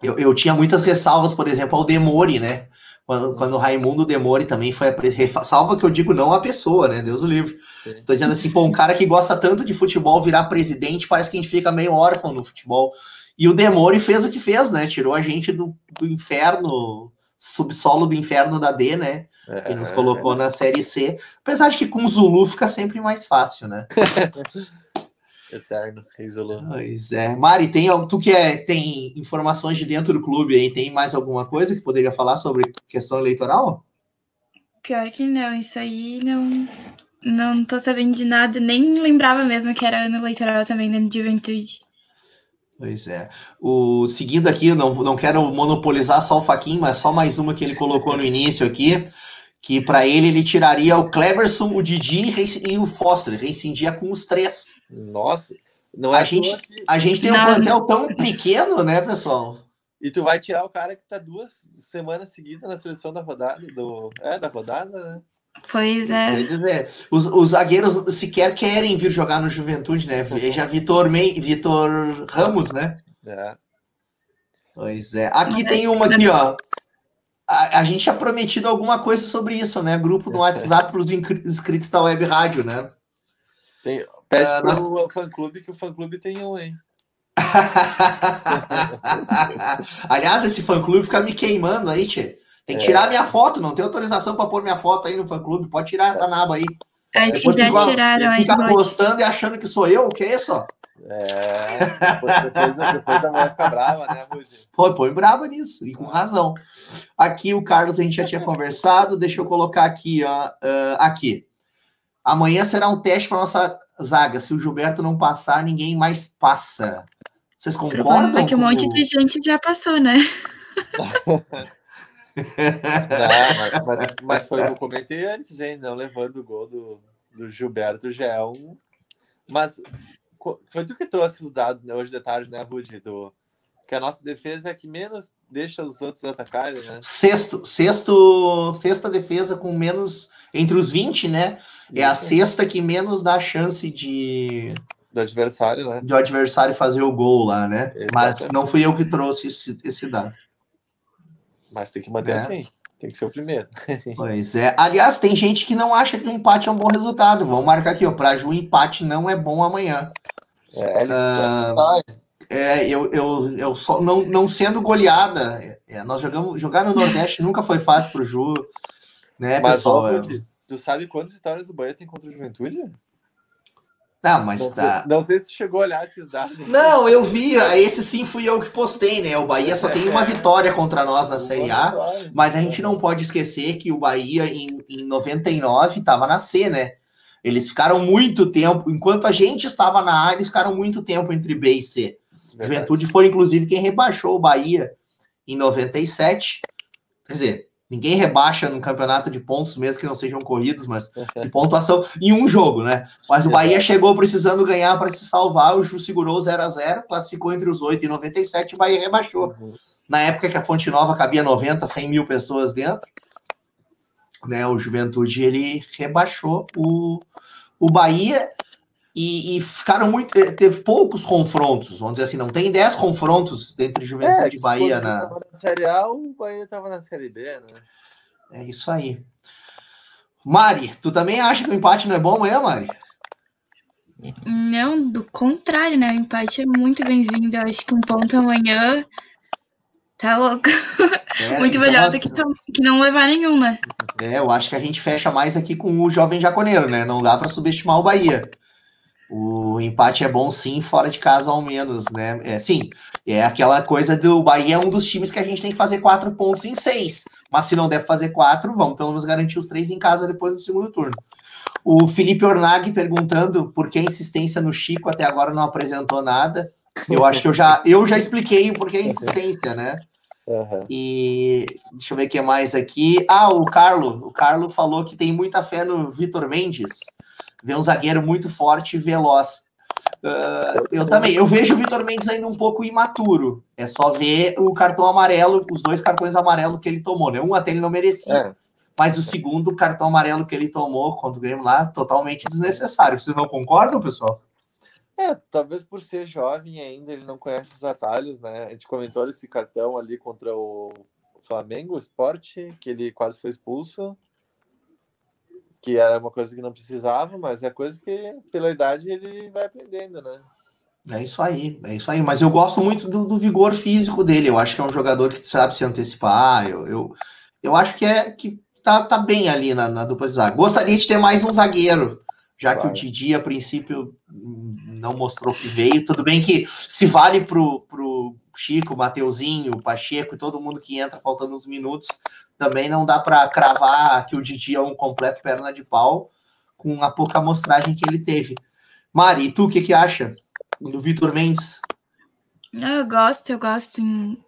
eu, eu tinha muitas ressalvas, por exemplo, ao Demore, né? Quando, quando o Raimundo Demore também foi a ressalva que eu digo não a pessoa, né? Deus o livre. Sim. Tô dizendo assim, pô, um cara que gosta tanto de futebol virar presidente, parece que a gente fica meio órfão no futebol. E o Demore fez o que fez, né? Tirou a gente do, do inferno, subsolo do inferno da D, né? É, E nos colocou na série C. Apesar de que com o Zulu fica sempre mais fácil, né? Eterno, Zulu. Pois é. Mari, tem, tu que é, tem informações de dentro do clube aí, tem mais alguma coisa que poderia falar sobre questão eleitoral? Pior que não, isso aí não. Não tô sabendo de nada, nem lembrava mesmo que era ano eleitoral também dentro de juventude. Pois é. O, seguindo aqui, eu não, não quero monopolizar só o Faquin, mas só mais uma que ele colocou no início aqui, que para ele ele tiraria o Cleverson, o Didi e o Foster, reincidia com os três. Nossa, não A é à gente- que- A gente tem um Não, plantel tão pequeno, né, pessoal? E tu vai tirar o cara que tá duas semanas seguidas na seleção da rodada, do... É, da rodada, né? Pois é. Quer dizer, os, os zagueiros sequer querem vir jogar no Juventude, né? Veja Vitor, Mei, Vitor Ramos, né? É. Pois é. Aqui tem uma aqui, ó. A, a gente tinha prometido alguma coisa sobre isso, né? Grupo no WhatsApp para os inscritos da Web Rádio, né? Tem... Pede Ah, pro nós- fã-clube que o fã-clube tem um, hein? Aliás, esse fã-clube fica me queimando aí, tchê. Tem que tirar minha foto, não tem autorização para pôr minha foto aí no fã-clube. Pode tirar essa naba aí. Acho que Depois já fica- tiraram postando e achando que sou eu, o que é isso? É, depois, depois, depois a mulher fica brava, né, Rudy? Pô, põe brava nisso, e com razão. Aqui o Carlos a gente já tinha conversado, deixa eu colocar aqui, ó, uh, aqui. Amanhã será um teste para nossa zaga. Se o Gilberto não passar, ninguém mais passa. Vocês concordam? É que um monte de gente já passou, né? Não, mas, mas, mas, foi o que eu comentei antes, hein? Não levando o gol do, do Gilberto já é um. Mas foi tu que trouxe o dado né, hoje de tarde, né, Rudy? Do, que a nossa defesa é que menos deixa os outros atacarem, né? Sexto, sexto, sexta defesa com menos entre os 20, né? É a sexta que menos dá chance de do adversário, né? Do adversário fazer o gol lá, né? Exatamente. Mas não fui eu que trouxe esse, esse dado. Mas tem que manter é. assim. Tem que ser o primeiro. Pois é. Aliás, tem gente que não acha que o empate é um bom resultado. Vamos marcar aqui, ó. Pra Ju, o empate não é bom amanhã. É, uh, é eu, eu, eu só não, não sendo goleada. É, nós jogamos jogar no Nordeste nunca foi fácil pro Ju, né, Mas, pessoal? Ó, tu sabe quantas vitórias o Bahia tem contra o Juventude? Não, mas não tá. Sei, não sei se tu chegou a olhar esses dados. Não, eu vi. Esse sim fui eu que postei, né? O Bahia só tem uma vitória contra nós na Série A. Mas a gente não pode esquecer que o Bahia, em, em 99, estava na C, né? Eles ficaram muito tempo. Enquanto a gente estava na A, eles ficaram muito tempo entre B e C. Verdade. Juventude foi, inclusive, quem rebaixou o Bahia em 97. Quer dizer, Ninguém rebaixa no campeonato de pontos, mesmo que não sejam corridos, mas de pontuação em um jogo, né? Mas o Bahia chegou precisando ganhar para se salvar, o Ju segurou 0 a 0 classificou entre os 8 e 97, o Bahia rebaixou. Uhum. Na época que a Fonte Nova cabia 90, 100 mil pessoas dentro, né? O Juventude ele rebaixou o, o Bahia e, e, ficaram muito. Eh, teve poucos confrontos, vamos dizer assim, não tem 10 confrontos entre Juventude é, e Bahia na... na. Série A, o Bahia estava na Série B, né? É isso aí. Mari, tu também acha que o empate não é bom amanhã, Mari? Não, do contrário, né? O empate é muito bem-vindo. Eu acho que um ponto amanhã tá louco. É, muito então, melhor do que, que não levar nenhum, né? É, eu acho que a gente fecha mais aqui com o jovem jaconeiro, né? Não dá para subestimar o Bahia. O empate é bom sim, fora de casa ao menos, né? É, sim, é aquela coisa do Bahia é um dos times que a gente tem que fazer quatro pontos em seis. Mas se não deve fazer quatro, vamos pelo menos garantir os três em casa depois do segundo turno. O Felipe Ornag perguntando por que a insistência no Chico até agora não apresentou nada. Eu acho que eu já, eu já expliquei o porquê a insistência, né? Uhum. E deixa eu ver o que mais aqui. Ah, o Carlo. O Carlo falou que tem muita fé no Vitor Mendes vê um zagueiro muito forte e veloz. Uh, eu também, eu vejo o Vitor Mendes ainda um pouco imaturo. É só ver o cartão amarelo, os dois cartões amarelos que ele tomou, né? Um até ele não merecia, é. mas o segundo cartão amarelo que ele tomou contra o Grêmio lá, totalmente desnecessário. Vocês não concordam, pessoal? É, talvez por ser jovem ainda, ele não conhece os atalhos, né? A gente comentou esse cartão ali contra o Flamengo, o Sport, que ele quase foi expulso que era uma coisa que não precisava, mas é coisa que pela idade ele vai aprendendo, né? É isso aí, é isso aí. Mas eu gosto muito do, do vigor físico dele. Eu acho que é um jogador que sabe se antecipar. Eu, eu, eu acho que é que tá, tá bem ali na, na dupla de zaga. Gostaria de ter mais um zagueiro, já que o Didi, a princípio, não mostrou que veio. Tudo bem que se vale pro, pro Chico, Mateuzinho, Pacheco e todo mundo que entra faltando uns minutos, também não dá para cravar que o Didi é um completo perna de pau com a pouca amostragem que ele teve. Mari, tu o que, que acha do Vitor Mendes? Eu gosto, eu gosto.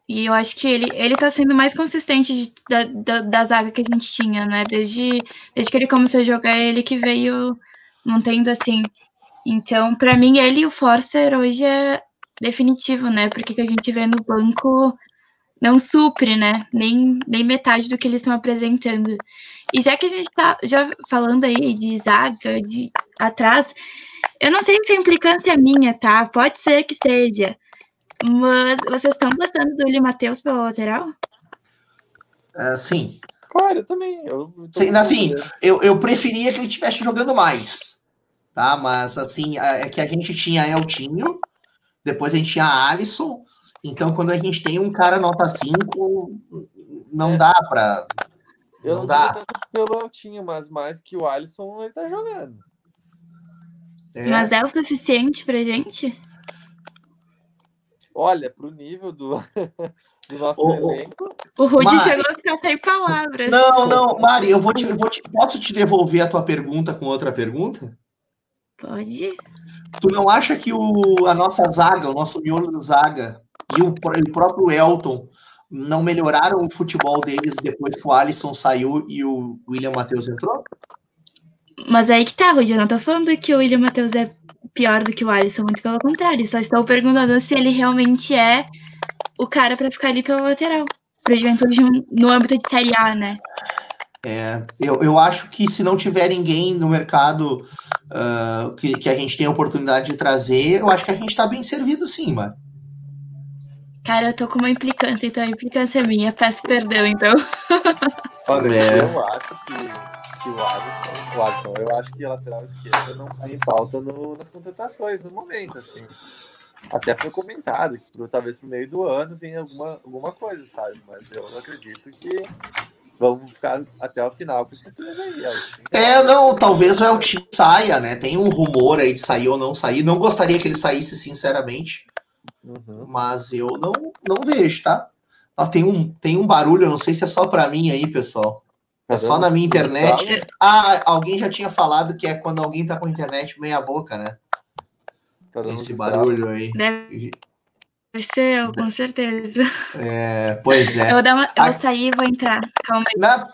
E eu acho que ele, ele tá sendo mais consistente de, da, da, da, zaga que a gente tinha, né? Desde, desde que ele começou a jogar, ele que veio mantendo assim. Então, para mim, ele e o Forster hoje é definitivo, né? Porque que a gente vê no banco não supre, né? Nem, nem metade do que eles estão apresentando. E já que a gente está já falando aí de zaga, de atrás, eu não sei se a implicância é minha, tá? Pode ser que seja. Mas vocês estão gostando do William Matheus pela lateral? Uh, sim. Claro, eu também. Eu sim, assim, eu, eu preferia que ele estivesse jogando mais. Tá? Mas assim, é, é que a gente tinha Eltinho, depois a gente tinha Alisson, então, quando a gente tem um cara nota 5, não é. dá para. Eu não, não dá. pelo Altinho, mas mais que o Alisson ele tá jogando. É. Mas é o suficiente pra gente? Olha, pro nível do, do nosso ô, elenco. O Rudy Mari. chegou a ficar sem palavras. Não, não, Mari, eu vou te, eu vou te. Posso te devolver a tua pergunta com outra pergunta? Pode? Tu não acha que o, a nossa zaga, o nosso miolo do zaga e o, o próprio Elton não melhoraram o futebol deles depois que o Alisson saiu e o William Matheus entrou? Mas aí que tá, Rudy. Eu não tô falando que o William Matheus é pior do que o Alisson, muito pelo contrário. Só estou perguntando se ele realmente é o cara pra ficar ali pela lateral. Pra juventude no âmbito de Série A, né? É, eu, eu acho que se não tiver ninguém no mercado ah, que, que a gente tem a oportunidade de trazer, eu acho que a gente tá bem servido sim, mano. Cara, eu tô com uma implicância, então a implicância é minha. Peço perdão, então. Olha, É. eu acho que, que o Alisson, o Alisson, eu acho que a lateral esquerda não tá em pauta no- nas contratações no momento, assim. Até foi comentado que talvez pro meio do ano venha alguma, alguma coisa, sabe? Mas eu acredito que vamos ficar até o final com esses três aí. É, não, talvez o Elton saia, né? Tem um rumor aí de sair ou não sair. Não gostaria que ele saísse, sinceramente, Uhum. mas eu não, não vejo, tá? Ó, tem, um, tem um barulho, eu não sei se é só pra mim aí, pessoal. É só na minha internet. Ah, alguém já tinha falado que é quando alguém tá com a internet meia boca, né? Tá Esse barulho aí. Deve ser eu, com certeza. É, pois é. Eu vou, dar uma, eu Ah. vou sair e vou entrar. Calma aí. Na-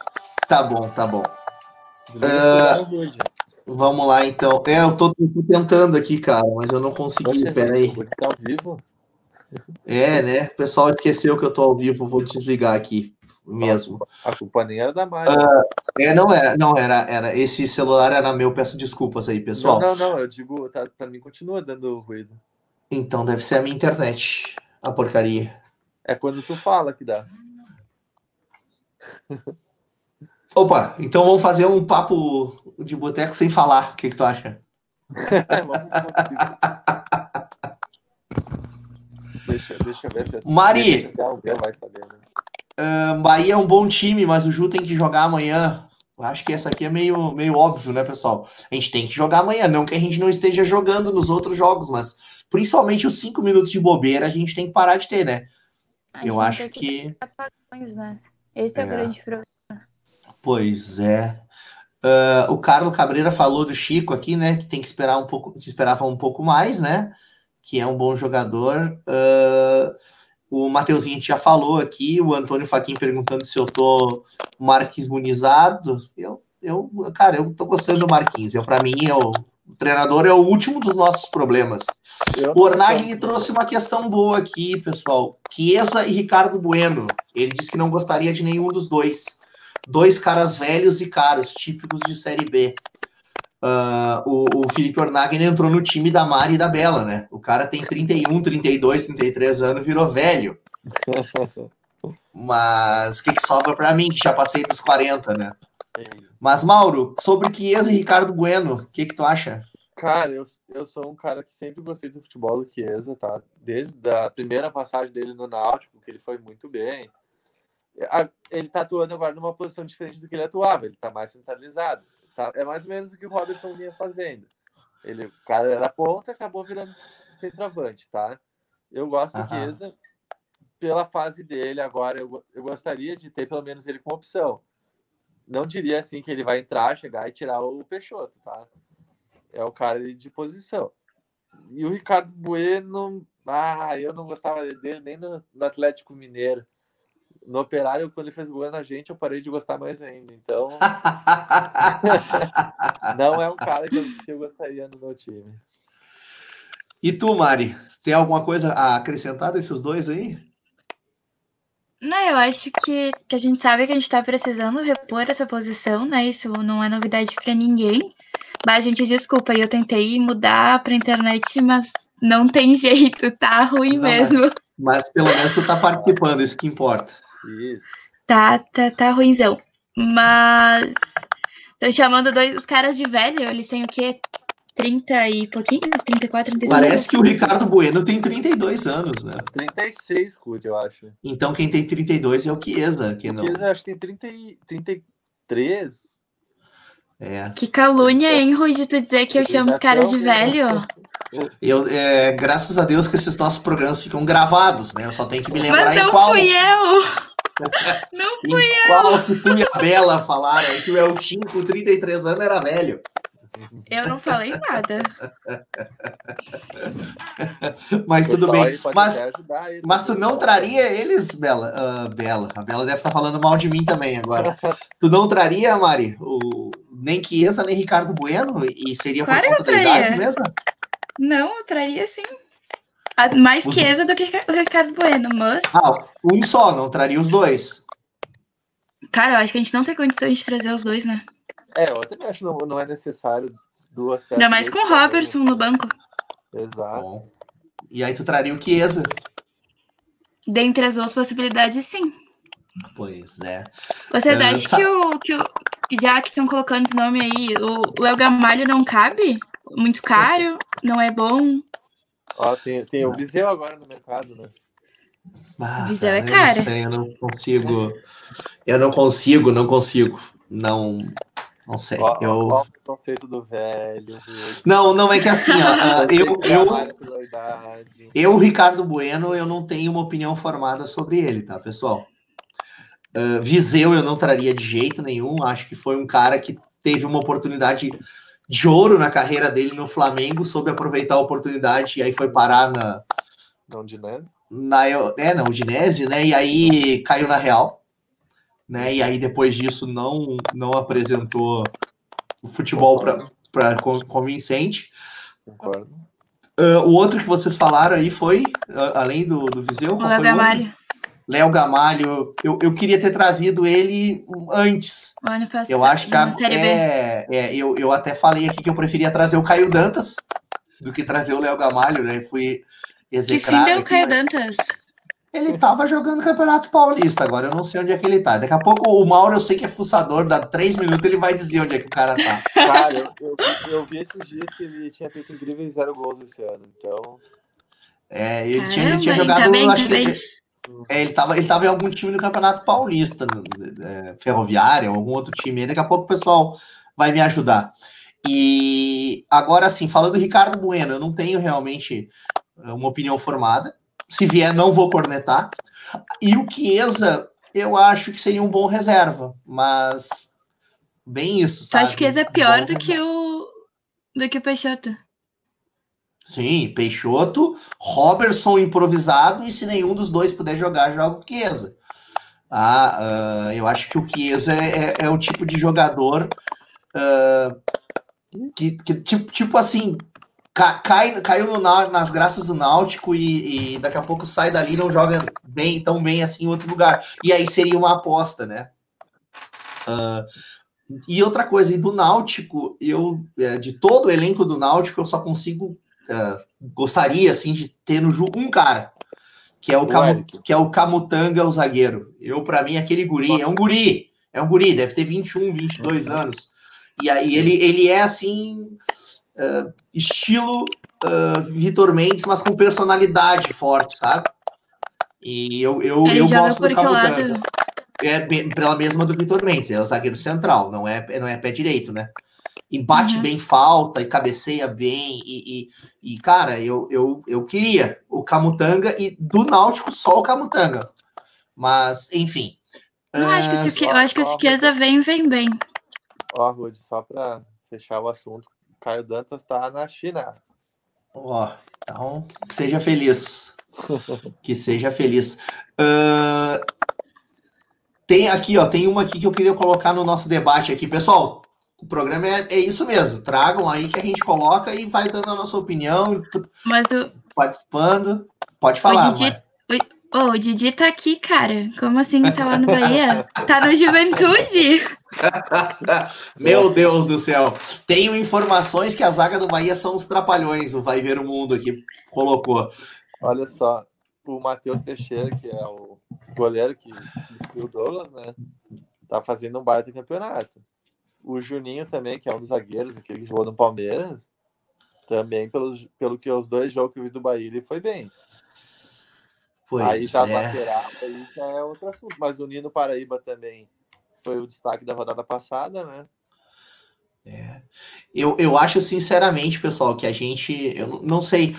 Tá bom, tá bom. Barulho. Vamos lá, então. É, eu tô, tô tentando aqui, cara, mas eu não consegui. Peraí. Tá vivo? É, né? O pessoal esqueceu que eu tô ao vivo, vou desligar aqui mesmo. A culpa nem era da Mari. É, não era, não era, era. Esse celular era meu, peço desculpas aí, pessoal. Não, não, não, eu digo, tá, pra mim continua dando ruído. Então deve ser a minha internet, a porcaria. É quando tu fala que dá. Opa, então vamos fazer um papo de boteco sem falar. O que, que tu acha? Vamos deixa, deixa eu ver se Mari! Alguém vai saber, né? Ah, Bahia é um bom time, mas o Ju tem que jogar amanhã. Eu acho que essa aqui é meio, meio óbvio, né, pessoal? A gente tem que jogar amanhã, não que a gente não esteja jogando nos outros jogos, mas principalmente os cinco minutos de bobeira a gente tem que parar de ter, né? A Eu gente acho tem que. apagões, né? Esse é, É. o grande problema. Pois é. Ah, o Carlos Cabreira falou do Chico aqui, né? Que tem que esperar um pouco, que esperava um pouco mais, né? Que é um bom jogador. Ah, o Mateuzinho a gente já falou aqui, o Antônio Faquin perguntando se eu tô marquismunizado. Eu, eu, cara, eu tô gostando do Marquinhos. Eu, para mim, é o, treinador é o último dos nossos problemas. Eu O Ornag tô- trouxe uma questão boa aqui, pessoal. Chiesa e Ricardo Bueno. Ele disse que não gostaria de nenhum dos dois. Dois caras velhos e caros, típicos de Série B. Ah, o, o Felipe Ornag entrou no time da Mari e da Bela, né? O cara tem 31, 32, 33 anos, virou velho. Mas o que, que sobra pra mim, que já passei dos 40, né? Mas, Mauro, sobre Chiesa e Ricardo Bueno, o que, que tu acha? Cara, eu, eu sou um cara que sempre gostei do futebol do Chiesa, tá? Desde a primeira passagem dele no Náutico, que ele foi muito bem. Ele tá atuando agora numa posição diferente do que ele atuava, ele tá mais centralizado. Tá? É mais ou menos o que o Robertson vinha fazendo. Ele, o cara era ponta, acabou virando centroavante, tá? Eu gosto do Aham. Chiesa pela fase dele agora. Eu, eu gostaria de ter pelo menos ele como opção. Não diria assim que ele vai entrar, chegar e tirar o Peixoto, tá? É o cara de posição. E o Ricardo Bueno, ah, eu não gostava dele nem no, no Atlético Mineiro. No Operário, quando ele fez gol na gente, eu parei de gostar mais ainda. Então, não é um cara que eu, que eu gostaria no meu time. E tu, Mari, tem alguma coisa a acrescentar desses dois aí? Não, eu acho que, que a gente sabe que a gente tá precisando repor essa posição, né? Isso não é novidade pra ninguém. Mas, gente, desculpa, eu tentei mudar pra internet, mas não tem jeito, tá ruim Não, mesmo. Mas, mas pelo menos tu tá participando, isso que importa. Isso. Tá, tá, tá ruimzão. Mas. Tô chamando dois os caras de velho, eles têm o quê? 30 e pouquinhos? 34, 35? Parece que o Ricardo Bueno tem 32 anos, né? 36, Cud, eu acho. Então quem tem 32 é o Chiesa, que não. Chiesa, acho que tem 30 e, 33. É. Que calúnia, hein, Rude, tu dizer que eu chamo os caras de velho? Eu, é, graças a Deus que esses nossos programas ficam gravados, né? Eu só tenho que me lembrar Mas em não qual. fui eu! Não fui em qual que tu e a Bela falaram que o Eltinho com 33 anos era velho. eu, não falei nada. Mas tudo bem. Mas, aí mas tu não tá? traria eles, Bela? Ah, Bela. A Bela deve estar falando mal de mim também agora. tu não traria, Mari? O, nem Chiesa, nem Ricardo Bueno? E seria Claro por conta eu da idade mesmo? Não, eu traria sim. Mais Os- Chiesa do que o Ricardo Bueno, mas. Ah, um só, não traria os dois. Cara, eu acho que a gente não tem condições de trazer os dois, né? É, eu também acho que não, não é necessário duas peças. Ainda mais com o. Robertson no banco. Exato. Bom. E aí tu traria o Chiesa? Dentre as duas possibilidades, sim. Pois é. Vocês É, acham sa- que o, que o. Já que estão colocando esse nome aí, o Léo Gamalho não cabe? Muito caro? Não é bom? Ó, tem, tem o Viseu agora no mercado, né? Ah, Viseu é eu cara. Não sei, eu não consigo. Eu não consigo, não consigo. Não, não sei. Ó, eu... ó, o conceito do velho. Rude. Não, não é que assim, ó, ah, eu, eu, eu, Ricardo Bueno, eu não tenho uma opinião formada sobre ele, tá, pessoal? Ah, Viseu eu não traria de jeito nenhum. Acho que foi um cara que teve uma oportunidade de ouro na carreira dele no Flamengo, soube aproveitar a oportunidade e aí foi parar na, Não na, é, na Udinese, né? E aí caiu na Real, né? E aí depois disso não não apresentou o futebol para convincente. Concordo. Ah, o outro que vocês falaram aí foi, ah, além do, do Viseu, O qual Léo foi o outro? Léo Gamalho. Eu, eu queria ter trazido ele antes. O ano passado. Eu acho que a- Série B. é, é, eu, eu até falei aqui que eu preferia trazer o Caio Dantas do que trazer o Léo Gamalho, né? Fui Que fim execrado. deu o aqui, Caio mas- Dantas? Ele tava jogando Campeonato Paulista, agora eu não sei onde é que ele tá. Daqui a pouco o Mauro, eu sei que é fuçador, dá três minutos ele vai dizer onde é que o cara tá. Cara, eu, eu, eu vi esses dias que ele tinha feito incríveis zero gols esse ano. Então, É, ele, tinha, ele Caramba, tinha ele jogado, tá bem, acho tá que ele, é, ele, tava, ele tava em algum time no Campeonato Paulista, é, Ferroviária, ou algum outro time. Daqui a pouco o pessoal vai me ajudar. E agora, assim, falando do Ricardo Bueno, eu não tenho realmente é, uma opinião formada. Se vier, não vou cornetar. E o Chiesa, eu acho que seria um bom reserva, mas bem isso, sabe? acha que esse é pior do que o. do que o Peixoto? Sim, Peixoto, Robertson improvisado, e se nenhum dos dois puder jogar, joga o Chiesa. Ah, ah, eu acho que o Chiesa é, é- é o tipo de jogador ah, que, que, tipo, tipo assim, ca- cai, caiu no nas graças do Náutico e, e daqui a pouco sai dali não joga bem, tão bem assim em outro lugar. E aí seria uma aposta, né? Ah, e outra coisa, e do Náutico, eu, é, de todo o elenco do Náutico, eu só consigo é, gostaria assim de ter no jogo um cara, que é o, O Camu, Eric. que é o Camutanga, o zagueiro. Eu para mim aquele guri, é um guri, é um guri, deve ter 21, 22 anos. E aí ele ele é assim é, estilo é, Vitor Mendes, mas com personalidade forte, sabe? E eu eu, eu gosto do que Camutanga. É pela mesma do Vitor Mendes, é o zagueiro central, não é, não é pé direito, né? E bate Uhum. bem falta, e cabeceia bem, e, e, e, cara, eu, eu, eu queria o Camutanga, e do Náutico só o Camutanga. Mas, enfim. Acho que o eu acho que se o Chiesa vem, vem bem. ó, Rude, só pra fechar o assunto, Caio Dantas tá na China. Ó, então, seja feliz. que seja feliz. Ah, tem aqui, ó, tem uma aqui que eu queria colocar no nosso debate aqui. Pessoal, o programa é, é isso mesmo. Tragam aí que a gente coloca e vai dando a nossa opinião, Mas o, participando. Pode falar, Didi- Mari. Ô, o Didi tá aqui, cara. Como assim tá lá no Bahia? Tá no Juventude. Meu Deus do céu. Tenho informações que a zaga do Bahia são os trapalhões. O Vai Ver o Mundo aqui colocou. Olha só, o Matheus Teixeira, que é o goleiro que substituiu o Douglas, né? Tá fazendo um baita campeonato. O Juninho também, que é um dos zagueiros, aquele que jogou no Palmeiras, também, pelo, pelo que os dois jogos que eu vi do Bahia, ele foi bem. Pois aí já é. lateral, aí já é outro assunto. Mas o Nino Paraíba também foi o destaque da rodada passada, né? É. Eu, eu acho sinceramente, pessoal, que a gente, eu não sei,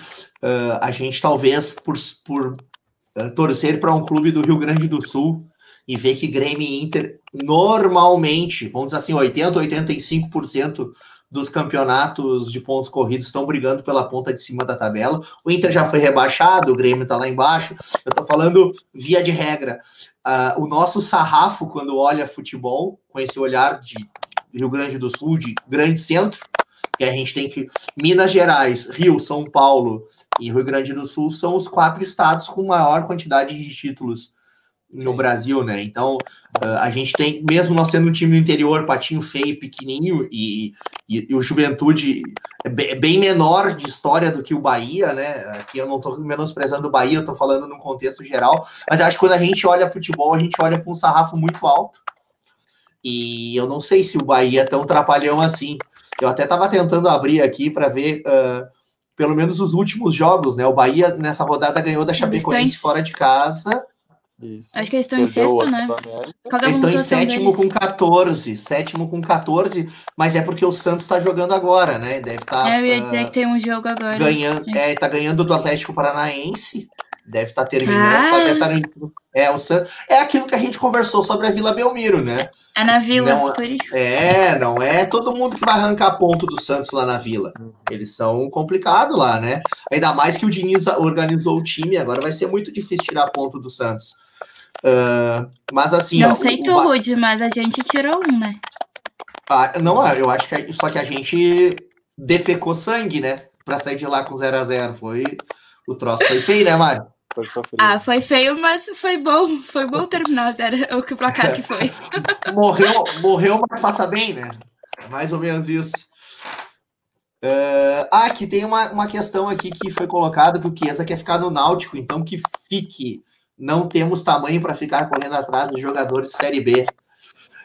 uh, a gente talvez por, por uh, torcer para um clube do Rio Grande do Sul e ver que Grêmio e Inter normalmente, vamos dizer assim, 80, 85% dos campeonatos de pontos corridos estão brigando pela ponta de cima da tabela. O Inter já foi rebaixado, o Grêmio está lá embaixo. Eu estou falando via de regra. Uh, o nosso sarrafo, quando olha futebol, com esse olhar de Rio Grande do Sul, de grande centro, que a gente tem que. Minas Gerais, Rio, São Paulo e Rio Grande do Sul são os quatro estados com maior quantidade de títulos no. Brasil, né? Então, uh, a gente tem, mesmo nós sendo um time do interior, patinho feio, pequenininho, e, e, e o Juventude é bem, é bem, menor de história do que o Bahia, né? Aqui eu não estou menosprezando o Bahia, eu estou falando num contexto geral, mas acho que quando a gente olha futebol, a gente olha com um sarrafo muito alto. E eu não sei se o Bahia é tão trapalhão assim. Eu até estava tentando abrir aqui para ver uh, pelo menos os últimos jogos, né? O Bahia nessa rodada ganhou da Chapecoense fora de casa isso. Acho que eles estão em sexto, né? Eles estão em sétimo deles? com 14. Sétimo com 14, mas é porque o Santos está jogando agora, né? Deve estar. Tá, é, eu ia dizer uh, que tem um jogo agora. Ganhando, é. é, tá ganhando do Atlético Paranaense. Deve estar tá terminando. Ah. Deve estar tá no, é, o Santos. É aquilo que a gente conversou sobre a Vila Belmiro, né? É na Vila, não, isso. É, não é todo mundo que vai arrancar ponto do Santos lá na Vila. Eles são complicados lá, né? Ainda mais que o Diniz organizou o time, agora vai ser muito difícil tirar ponto do Santos. Uh, mas assim. Não ó, sei o, tu, Rude, mas a gente tirou um, né? Ah, não, eu acho que só que a gente defecou sangue, né? Pra sair de lá com 0 a 0 Foi. O troço foi feio, né, Mário? Foi Ah, foi feio, mas foi bom. Foi bom terminar zero, o que o placar que foi. morreu, morreu, mas passa bem, né? Mais ou menos isso. Uh, ah, aqui tem uma, uma questão aqui que foi colocada que o Chiesa quer ficar no Náutico, então que fique não temos tamanho para ficar correndo atrás dos jogadores de Série B.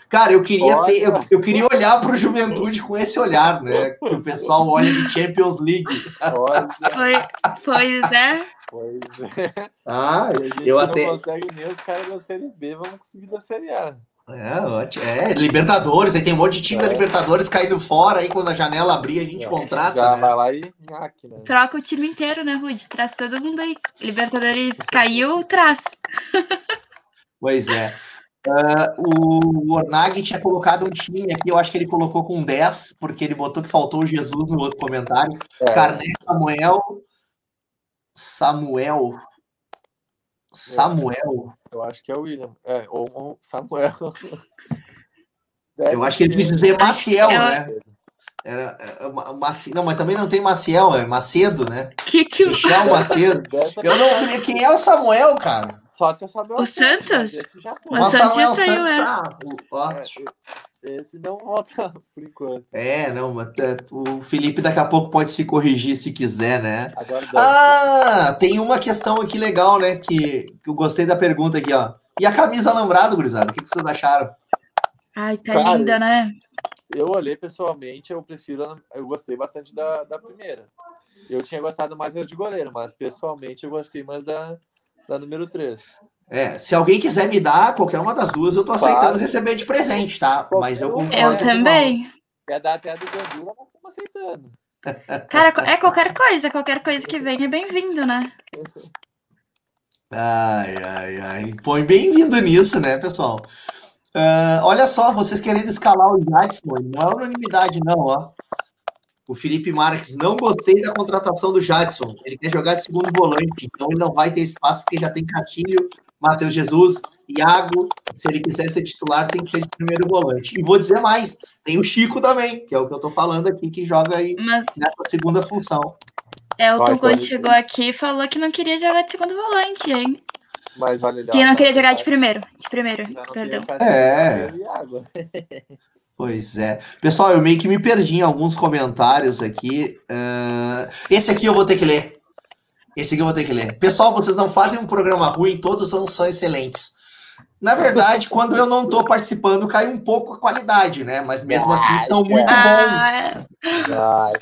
Cara, eu queria ter, eu, eu queria olhar para o Juventude com esse olhar, né? Que o pessoal olha de Champions League. Foi, pois é. Pois é. Ah, eu até. não consegue nem os caras da Série B, vamos conseguir da Série A. É, é, Libertadores, aí tem um monte de time é. da Libertadores caindo fora, aí quando a janela abrir a gente é. contrata. Já né? vai lá e nhaque, né? Troca o time inteiro, né, Rude? Traz todo mundo aí. Libertadores caiu, traz. Pois é. Uh, o Ornag tinha colocado um time aqui, eu acho que ele colocou com 10, porque ele botou que faltou o Jesus no outro comentário. É. Carné, Samuel. Samuel. Samuel. Eu acho que é o William. É, ou, ou Samuel. eu acho que ele quis dizer Maciel, né? Era, é, Maci... Não, mas também não tem Maciel, é Macedo, né? Que que Michel Macedo. Eu não... Quem é o Samuel, cara? Só se eu Samuel. O Santos? O Samuel Santos tá. Esse não volta por enquanto. É, não, mas é, o Felipe daqui a pouco pode se corrigir se quiser, né? ah, tem uma questão aqui legal, né? Que, que eu gostei da pergunta aqui, ó. E a camisa alambrado, gurizada? O que, vocês acharam? Ai, tá Cara, linda, né? Eu olhei pessoalmente, eu prefiro. Eu gostei bastante da, da primeira. Eu tinha gostado mais da de goleiro, mas pessoalmente eu gostei mais da, da número 3. É, se alguém quiser me dar qualquer uma das duas, eu tô aceitando claro. receber de presente, tá? Mas eu concordo. Eu também. Quer dar até a do Gandula, mas estamos aceitando. Cara, é qualquer coisa, qualquer coisa que venha é bem-vindo, né? Ai, ai, ai. Põe bem-vindo nisso, né, pessoal? Uh, olha só, vocês querendo escalar o Jackson, não é unanimidade, não, ó. O Felipe Marques, não gostei da contratação do Jadson. Ele quer jogar de segundo volante, então ele não vai ter espaço porque já tem Catinho, Matheus Jesus, Iago. Se ele quiser ser titular, tem que ser de primeiro volante. E vou dizer mais: tem o Chico também, que é o que eu tô falando aqui, que joga aí Mas... nessa segunda função. Elton, quando chegou aqui, falou que não queria jogar de segundo volante, hein? Mas olha Que não queria jogar de primeiro. De primeiro, perdão. É. Pois é. Pessoal, eu meio que me perdi em alguns comentários aqui. Uh, esse aqui eu vou ter que ler. Esse aqui eu vou ter que ler. Pessoal, vocês não fazem um programa ruim, todos são, são excelentes. Na verdade, quando eu não estou participando, cai um pouco a qualidade, né? Mas mesmo assim, são muito bons. Nossa.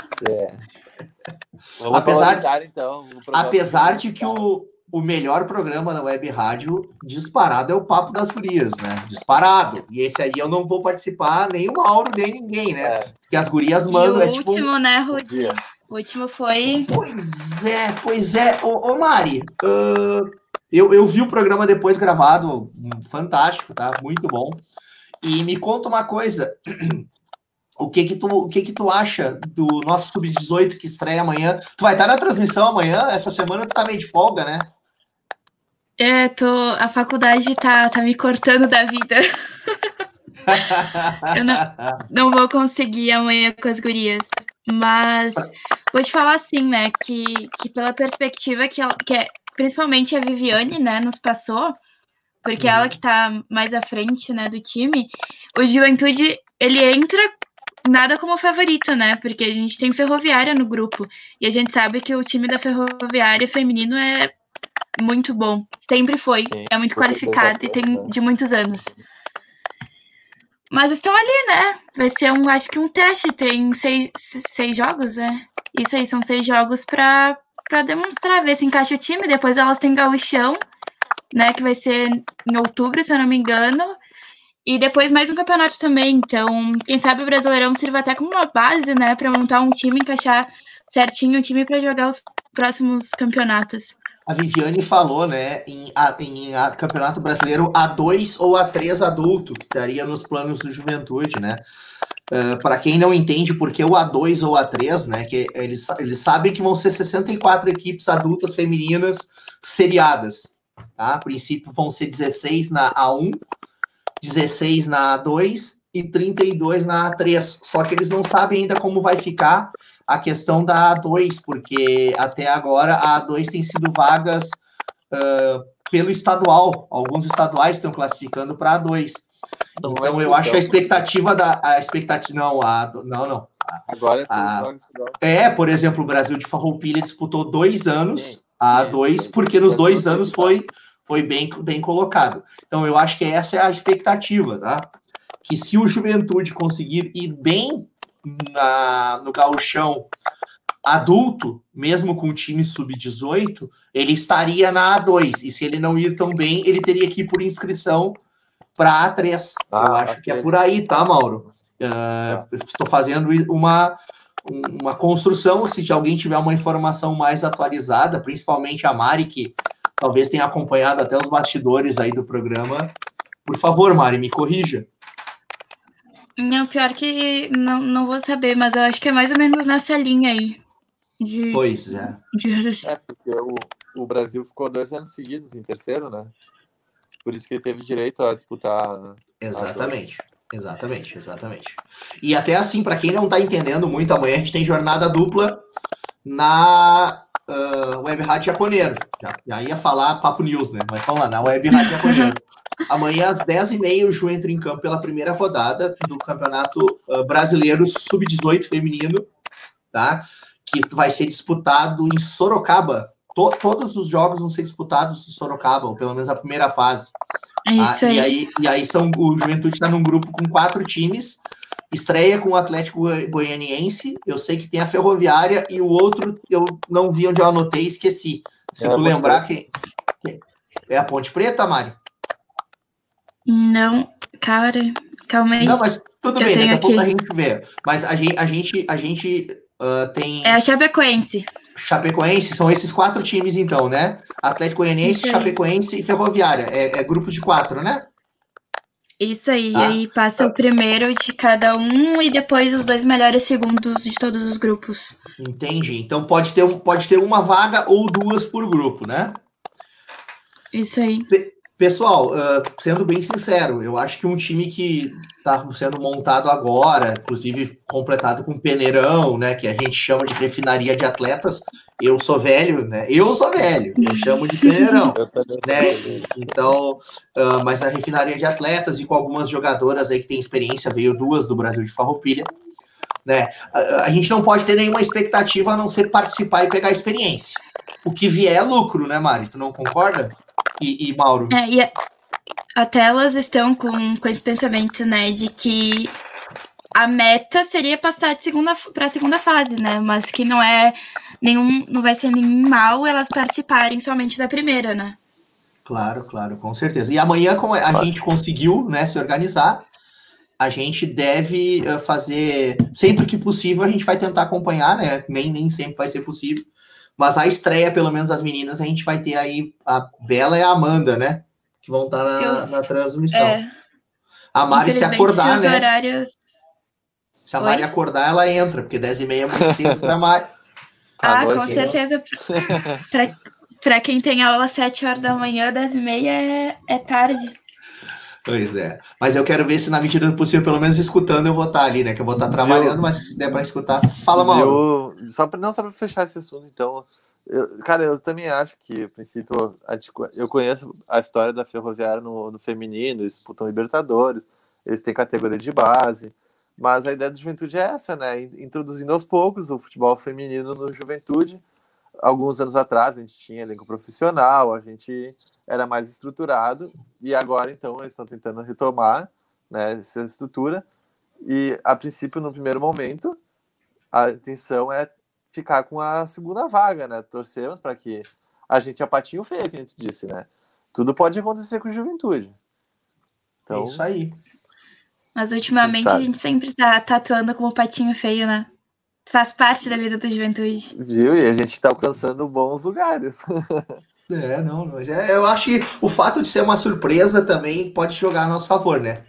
apesar, então, apesar de que o, o melhor programa na web rádio disparado é o Papo das Gurias, né? Disparado. E esse aí eu não vou participar, nem o Mauro, nem ninguém, né? É. Porque as gurias mandam. E o é, tipo, último, né, Rudy? O último foi. Pois é, pois é. Ô, ô Mari, uh, eu, eu vi o programa depois gravado, fantástico, tá? Muito bom. E me conta uma coisa. O que que tu, o que que tu acha do nosso sub-18 que estreia amanhã? Tu vai estar na transmissão amanhã? Essa semana tu tá meio de folga, né? É, tô, a faculdade tá, tá me cortando da vida. eu não, não vou conseguir amanhã com as gurias. Mas vou te falar assim, né? Que, que pela perspectiva que, ela, que é, principalmente a Viviane, né, nos passou, porque uhum. ela que tá mais à frente, né, do time, o Juventude, ele entra nada como favorito, né? Porque a gente tem Ferroviária no grupo. E a gente sabe que o time da Ferroviária feminino é muito bom. Sempre foi. Sim, é muito qualificado e tem né? de muitos anos. Mas estão ali, né? Vai ser um, acho que um teste. Tem seis, seis jogos, é. Isso aí, são seis jogos para para demonstrar, ver se encaixa o time. Depois elas têm gauchão, né? Que vai ser em outubro, se eu não me engano. E depois mais um campeonato também. Então, quem sabe o Brasileirão sirva até como uma base, né, para montar um time, encaixar certinho o time para jogar os próximos campeonatos. A Viviane falou, né, em, em a Campeonato Brasileiro A2 ou A3 adulto, que estaria nos planos do Juventude, né? Uh, ah, para quem não entende por que o A2 ou A3, né, que eles, eles sabem que vão ser 64 equipes adultas femininas seriadas, tá? A princípio vão ser 16 na A1 16 na A2 e 32 na A3. Só que eles não sabem ainda como vai ficar a questão da A2, porque até agora a A2 tem sido vagas uh, pelo estadual. Alguns estaduais estão classificando para A2. Então, então eu acho que a expectativa da. A expectativa. Não, a, não, não. Agora é a, É, por exemplo, o Brasil de Farroupilha disputou dois anos a A2, porque nos dois anos foi foi bem, bem colocado. Então, eu acho que essa é a expectativa, tá? Que se o Juventude conseguir ir bem na, no gauchão adulto, mesmo com o time sub-18, ele estaria na A2. E se ele não ir tão bem, ele teria que ir por inscrição para A3. Ah, eu acho que é por aí, tá, Mauro? Uh, estou fazendo uma, uma construção. Se alguém tiver uma informação mais atualizada, principalmente a Mari, que talvez tenha acompanhado até os bastidores aí do programa. Por favor, Mari, me corrija. Não, pior que não, não vou saber, mas eu acho que é mais ou menos nessa linha aí. De, pois é. De... É, porque o, o Brasil ficou dois anos seguidos em terceiro, né? Por isso que ele teve direito a disputar. Exatamente. Exatamente, exatamente. E até assim, para quem não tá entendendo muito, amanhã a gente tem jornada dupla na uh, Web Rádio Jaconeiro. Já, já ia falar Papo News, né? Mas vamos lá, na Web Rádio Jaconeiro. Amanhã, às 10h30, o Ju entra em campo pela primeira rodada do Campeonato uh, Brasileiro Sub-18 Feminino, tá? Que vai ser disputado em Sorocaba. To todos os jogos vão ser disputados em Sorocaba, ou pelo menos a primeira fase. É isso aí. E aí, e aí são, o Juventude está num grupo com quatro times Estreia com o Atlético Goianiense. Eu sei que tem a Ferroviária e o outro eu não vi onde eu anotei, esqueci. Se é tu lembrar que, que, é a Ponte Preta, Mari? Não, cara, calma aí. Não, mas tudo bem, daqui a pouco a gente vê. Mas a gente, a gente, a gente uh, tem. É a Chapecoense. Chapecoense, são esses quatro times, então, né? Atlético Goianiense, Chapecoense e Ferroviária. É, é grupos de quatro, né? Isso aí, ah, aí passa o primeiro de cada um e depois os dois melhores segundos de todos os grupos. Entendi. Então pode ter, um, pode ter uma vaga ou duas por grupo, né? Isso aí. Pessoal, uh, sendo bem sincero, eu acho que um time que está sendo montado agora, inclusive completado com peneirão, né, que a gente chama de refinaria de atletas, eu sou velho, né? Eu sou velho, eu chamo de peneirão, né? Então, uh, mas a refinaria de atletas e com algumas jogadoras aí que tem experiência, veio duas do Brasil de Farroupilha, né? A, a gente não pode ter nenhuma expectativa a não ser participar e pegar experiência. O que vier é lucro, né, Mari? Tu não concorda? E, e Mauro. É, e até elas estão com, com esse pensamento, né, de que a meta seria passar de segunda para a segunda fase, né? Mas que não é nenhum, não vai ser nenhum mal elas participarem somente da primeira, né? Claro, claro, com certeza. E amanhã, como a claro. gente conseguiu, né, se organizar, a gente deve eh, fazer sempre que possível, a gente vai tentar acompanhar, né? Nem, nem sempre vai ser possível. Mas a estreia, pelo menos as meninas, a gente vai ter aí a Bela e a Amanda, né? Que vão estar na, Seus... na transmissão. É. A Mari se acordar, né? Horários... Se a Mari Oi? acordar, ela entra, porque 10 e meia é muito cedo pra Mari. Tá ah, com certeza. Para quem tem aula às 7 horas da manhã, 10 e meia é, é tarde. Pois é. Mas eu quero ver se, na medida do possível, pelo menos escutando, eu vou estar ali, né? Que eu vou estar trabalhando, mas se der para escutar, fala, Mauro. Eu, só pra, não, só para fechar esse assunto, então. Eu, cara, eu também acho que, a princípio, eu conheço a história da Ferroviária no, no feminino, eles disputam Libertadores, eles têm categoria de base, mas a ideia da juventude é essa, né? Introduzindo aos poucos o futebol feminino no juventude. Alguns anos atrás a gente tinha elenco profissional, a gente era mais estruturado, e agora então eles estão tentando retomar né, essa estrutura. E a princípio, no primeiro momento, a intenção é ficar com a segunda vaga, né? Torcemos para que a gente é patinho feio, que a gente disse, né? Tudo pode acontecer com juventude. Então, é isso aí. Mas ultimamente a gente sempre tá, tá atuando como patinho feio, né? Faz parte da vida da juventude. Viu? E a gente tá alcançando bons lugares. é, não, mas é, eu acho que o fato de ser uma surpresa também pode jogar a nosso favor, né?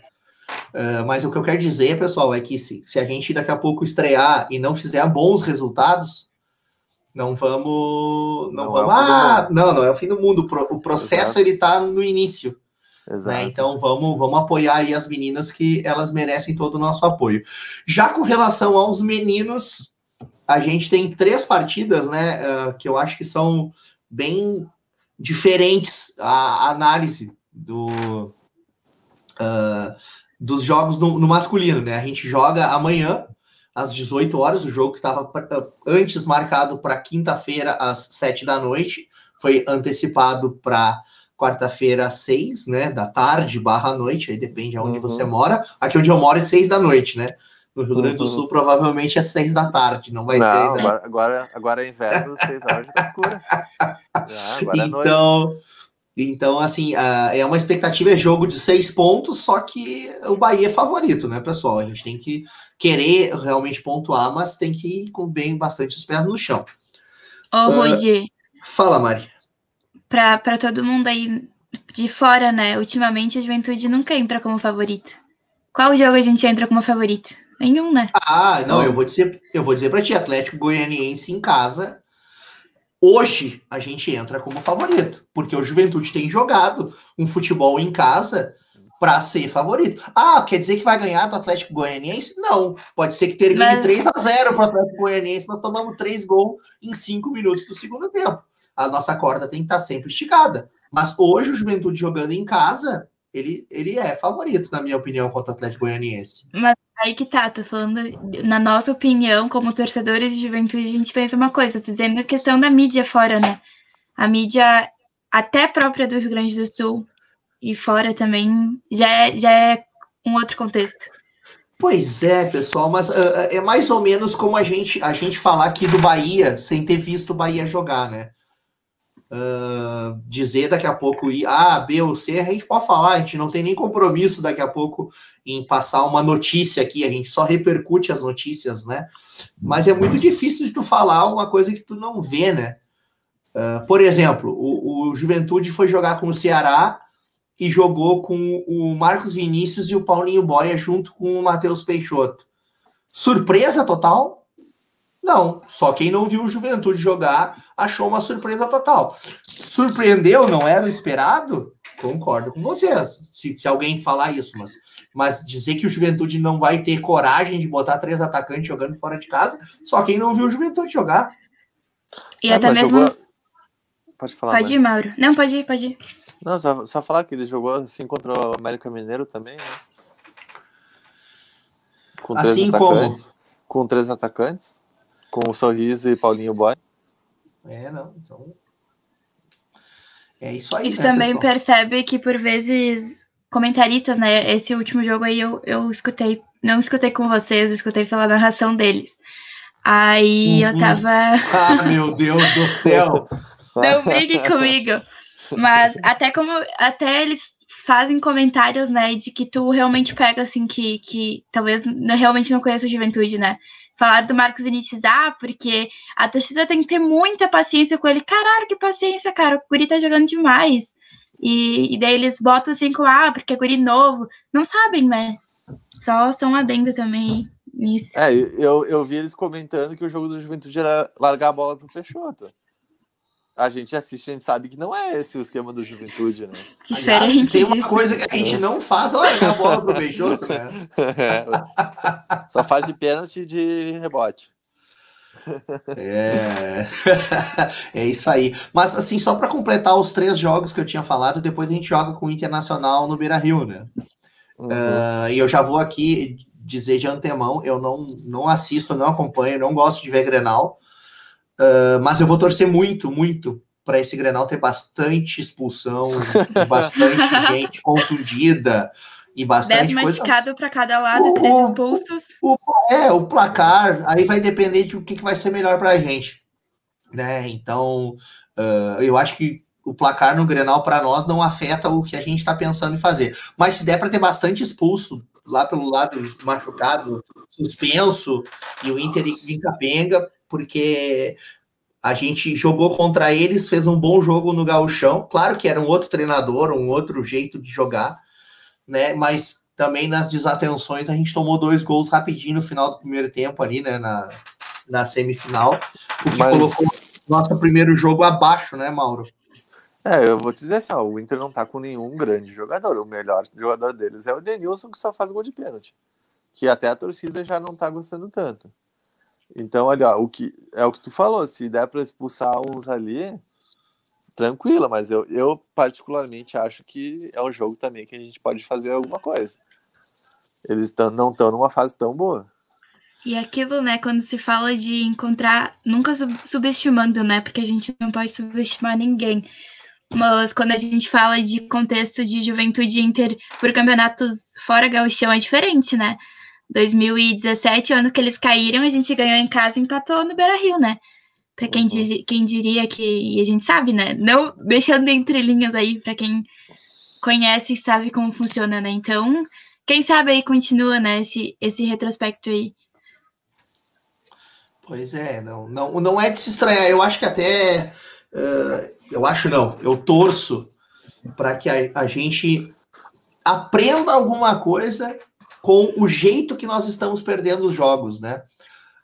Uh, mas o que eu quero dizer, pessoal, é que se, se a gente daqui a pouco estrear e não fizer bons resultados, não vamos. Não, não vamos. É ah, não, não é o fim do mundo. O processo Exato. ele tá no início. Né? Então vamos, vamos apoiar aí as meninas que elas merecem todo o nosso apoio. Já com relação aos meninos, a gente tem três partidas, né? Uh, que eu acho que são bem diferentes a análise do, uh, dos jogos no, no, masculino, né? A gente joga amanhã às 18 horas, o jogo que estava antes marcado para quinta-feira às 7 da noite, foi antecipado para quarta-feira, seis, né, da tarde barra noite, aí depende aonde uhum. você mora. Aqui onde eu moro é seis da noite, né? No Rio Grande do uhum. Sul, provavelmente é seis da tarde, não vai não, ter. Agora, agora, agora é inverno, seis horas tá escura. agora é então, então, assim, é uma expectativa, é jogo de seis pontos, só que o Bahia é favorito, né, pessoal? A gente tem que querer realmente pontuar, mas tem que ir com bem bastante os pés no chão. Ô, oh. Uh, fala, Mari para todo mundo aí de fora, né? Ultimamente a juventude nunca entra como favorito. Qual jogo a gente entra como favorito? Nenhum, né? Ah, não, eu vou dizer, eu vou dizer para ti, Atlético Goianiense em casa. Hoje a gente entra como favorito, porque o Juventude tem jogado um futebol em casa para ser favorito. Ah, quer dizer que vai ganhar do Atlético Goianiense? Não. Pode ser que termine Mas... 3 a 0 para o Atlético Goianiense, nós tomamos três gols em cinco minutos do segundo tempo a nossa corda tem que estar sempre esticada. Mas hoje o Juventude jogando em casa, ele, ele é favorito, na minha opinião, contra o Atlético Goianiense. Mas aí que tá, tô falando, na nossa opinião, como torcedores de juventude, a gente pensa uma coisa, tô dizendo a questão da mídia fora, né? A mídia, até própria do Rio Grande do Sul e fora também, já é, já é um outro contexto. Pois é, pessoal, mas uh, é mais ou menos como a gente, a gente falar aqui do Bahia sem ter visto o Bahia jogar, né? Uh, dizer daqui a pouco A, B ou C, a gente pode falar, a gente não tem nem compromisso daqui a pouco em passar uma notícia aqui, a gente só repercute as notícias, né? Mas é muito difícil de tu falar uma coisa que tu não vê, né? Uh, por exemplo, o, o Juventude foi jogar com o Ceará e jogou com o Marcos Vinícius e o Paulinho Boia junto com o Matheus Peixoto. Surpresa total? Não, só quem não viu o Juventude jogar achou uma surpresa total. Surpreendeu, não era o esperado? Concordo com vocês, se, se alguém falar isso, mas, mas dizer que o Juventude não vai ter coragem de botar três atacantes jogando fora de casa, só quem não viu o Juventude jogar. E é, até mesmo. Jogou... Pode falar. Pode ir, Mauro. Não, pode ir, pode ir. Não, só, só falar que ele jogou assim contra o América Mineiro também, né? Com assim como. Com três atacantes com o Sorriso e Paulinho Boy. É, não, então. É isso aí. E né, também pessoal? percebe que por vezes comentaristas, né? Esse último jogo aí eu, eu escutei, não escutei com vocês, escutei pela narração deles. Aí uhum. eu tava. ah, meu Deus do céu! não brigue comigo. Mas até como até eles fazem comentários, né, de que tu realmente pega assim que, que talvez realmente não conheça o Juventude, né? Falar do Marcos Vinícius, ah, porque a torcida tem que ter muita paciência com ele. Caralho, que paciência, cara. O Guri tá jogando demais. E, e daí eles botam assim com, ah, porque é Guri novo. Não sabem, né? Só são adendo também nisso. É, eu, eu vi eles comentando que o jogo do Juventude era largar a bola pro Peixoto a gente assiste, a gente sabe que não é esse o esquema do Juventude, né? Diferente. Aliás, tem uma coisa que a gente não faz é largar a bola pro Peixoto, né? É, só faz de pênalti de rebote. É, é isso aí. Mas assim, só para completar os três jogos que eu tinha falado, depois a gente joga com o Internacional no Beira Rio, né? Uhum. Uh, e eu já vou aqui dizer de antemão, eu não, não assisto, não acompanho, não gosto de ver Grenal. Uh, mas eu vou torcer muito, muito para esse Grenal ter bastante expulsão, bastante gente contundida e bastante Dez coisa. para cada lado, o, três expulsos. O, é, o placar, aí vai depender de o que, que vai ser melhor para a gente. Né? Então, uh, eu acho que o placar no Grenal para nós não afeta o que a gente está pensando em fazer. Mas se der para ter bastante expulso lá pelo lado machucado, suspenso, e o Inter em capenga, porque a gente jogou contra eles, fez um bom jogo no gauchão. Claro que era um outro treinador, um outro jeito de jogar, né? Mas também nas desatenções a gente tomou dois gols rapidinho no final do primeiro tempo ali, né? Na, na semifinal, o que Mas... colocou nosso primeiro jogo abaixo, né, Mauro? É, eu vou te dizer assim, ó, o Inter não tá com nenhum grande jogador. O melhor jogador deles é o Denilson, que só faz gol de pênalti. Que até a torcida já não tá gostando tanto. Então, olha, o que é o que tu falou, se der para expulsar uns ali, tranquila, mas eu, eu particularmente acho que é um jogo também que a gente pode fazer alguma coisa. Eles tão, não estão numa fase tão boa. E aquilo, né, quando se fala de encontrar, nunca subestimando, né, porque a gente não pode subestimar ninguém. Mas quando a gente fala de contexto de juventude inter por campeonatos fora gauchão é diferente, né? 2017, ano que eles caíram, a gente ganhou em casa e empatou no Beira Rio, né? Pra quem, uhum. diz, quem diria que. E a gente sabe, né? Não deixando entre linhas aí, para quem conhece e sabe como funciona, né? Então, quem sabe aí continua, né? Esse, esse retrospecto aí. Pois é, não, não, não é de se estranhar. Eu acho que até. Uh, eu acho não, eu torço para que a, a gente aprenda alguma coisa com o jeito que nós estamos perdendo os jogos, né?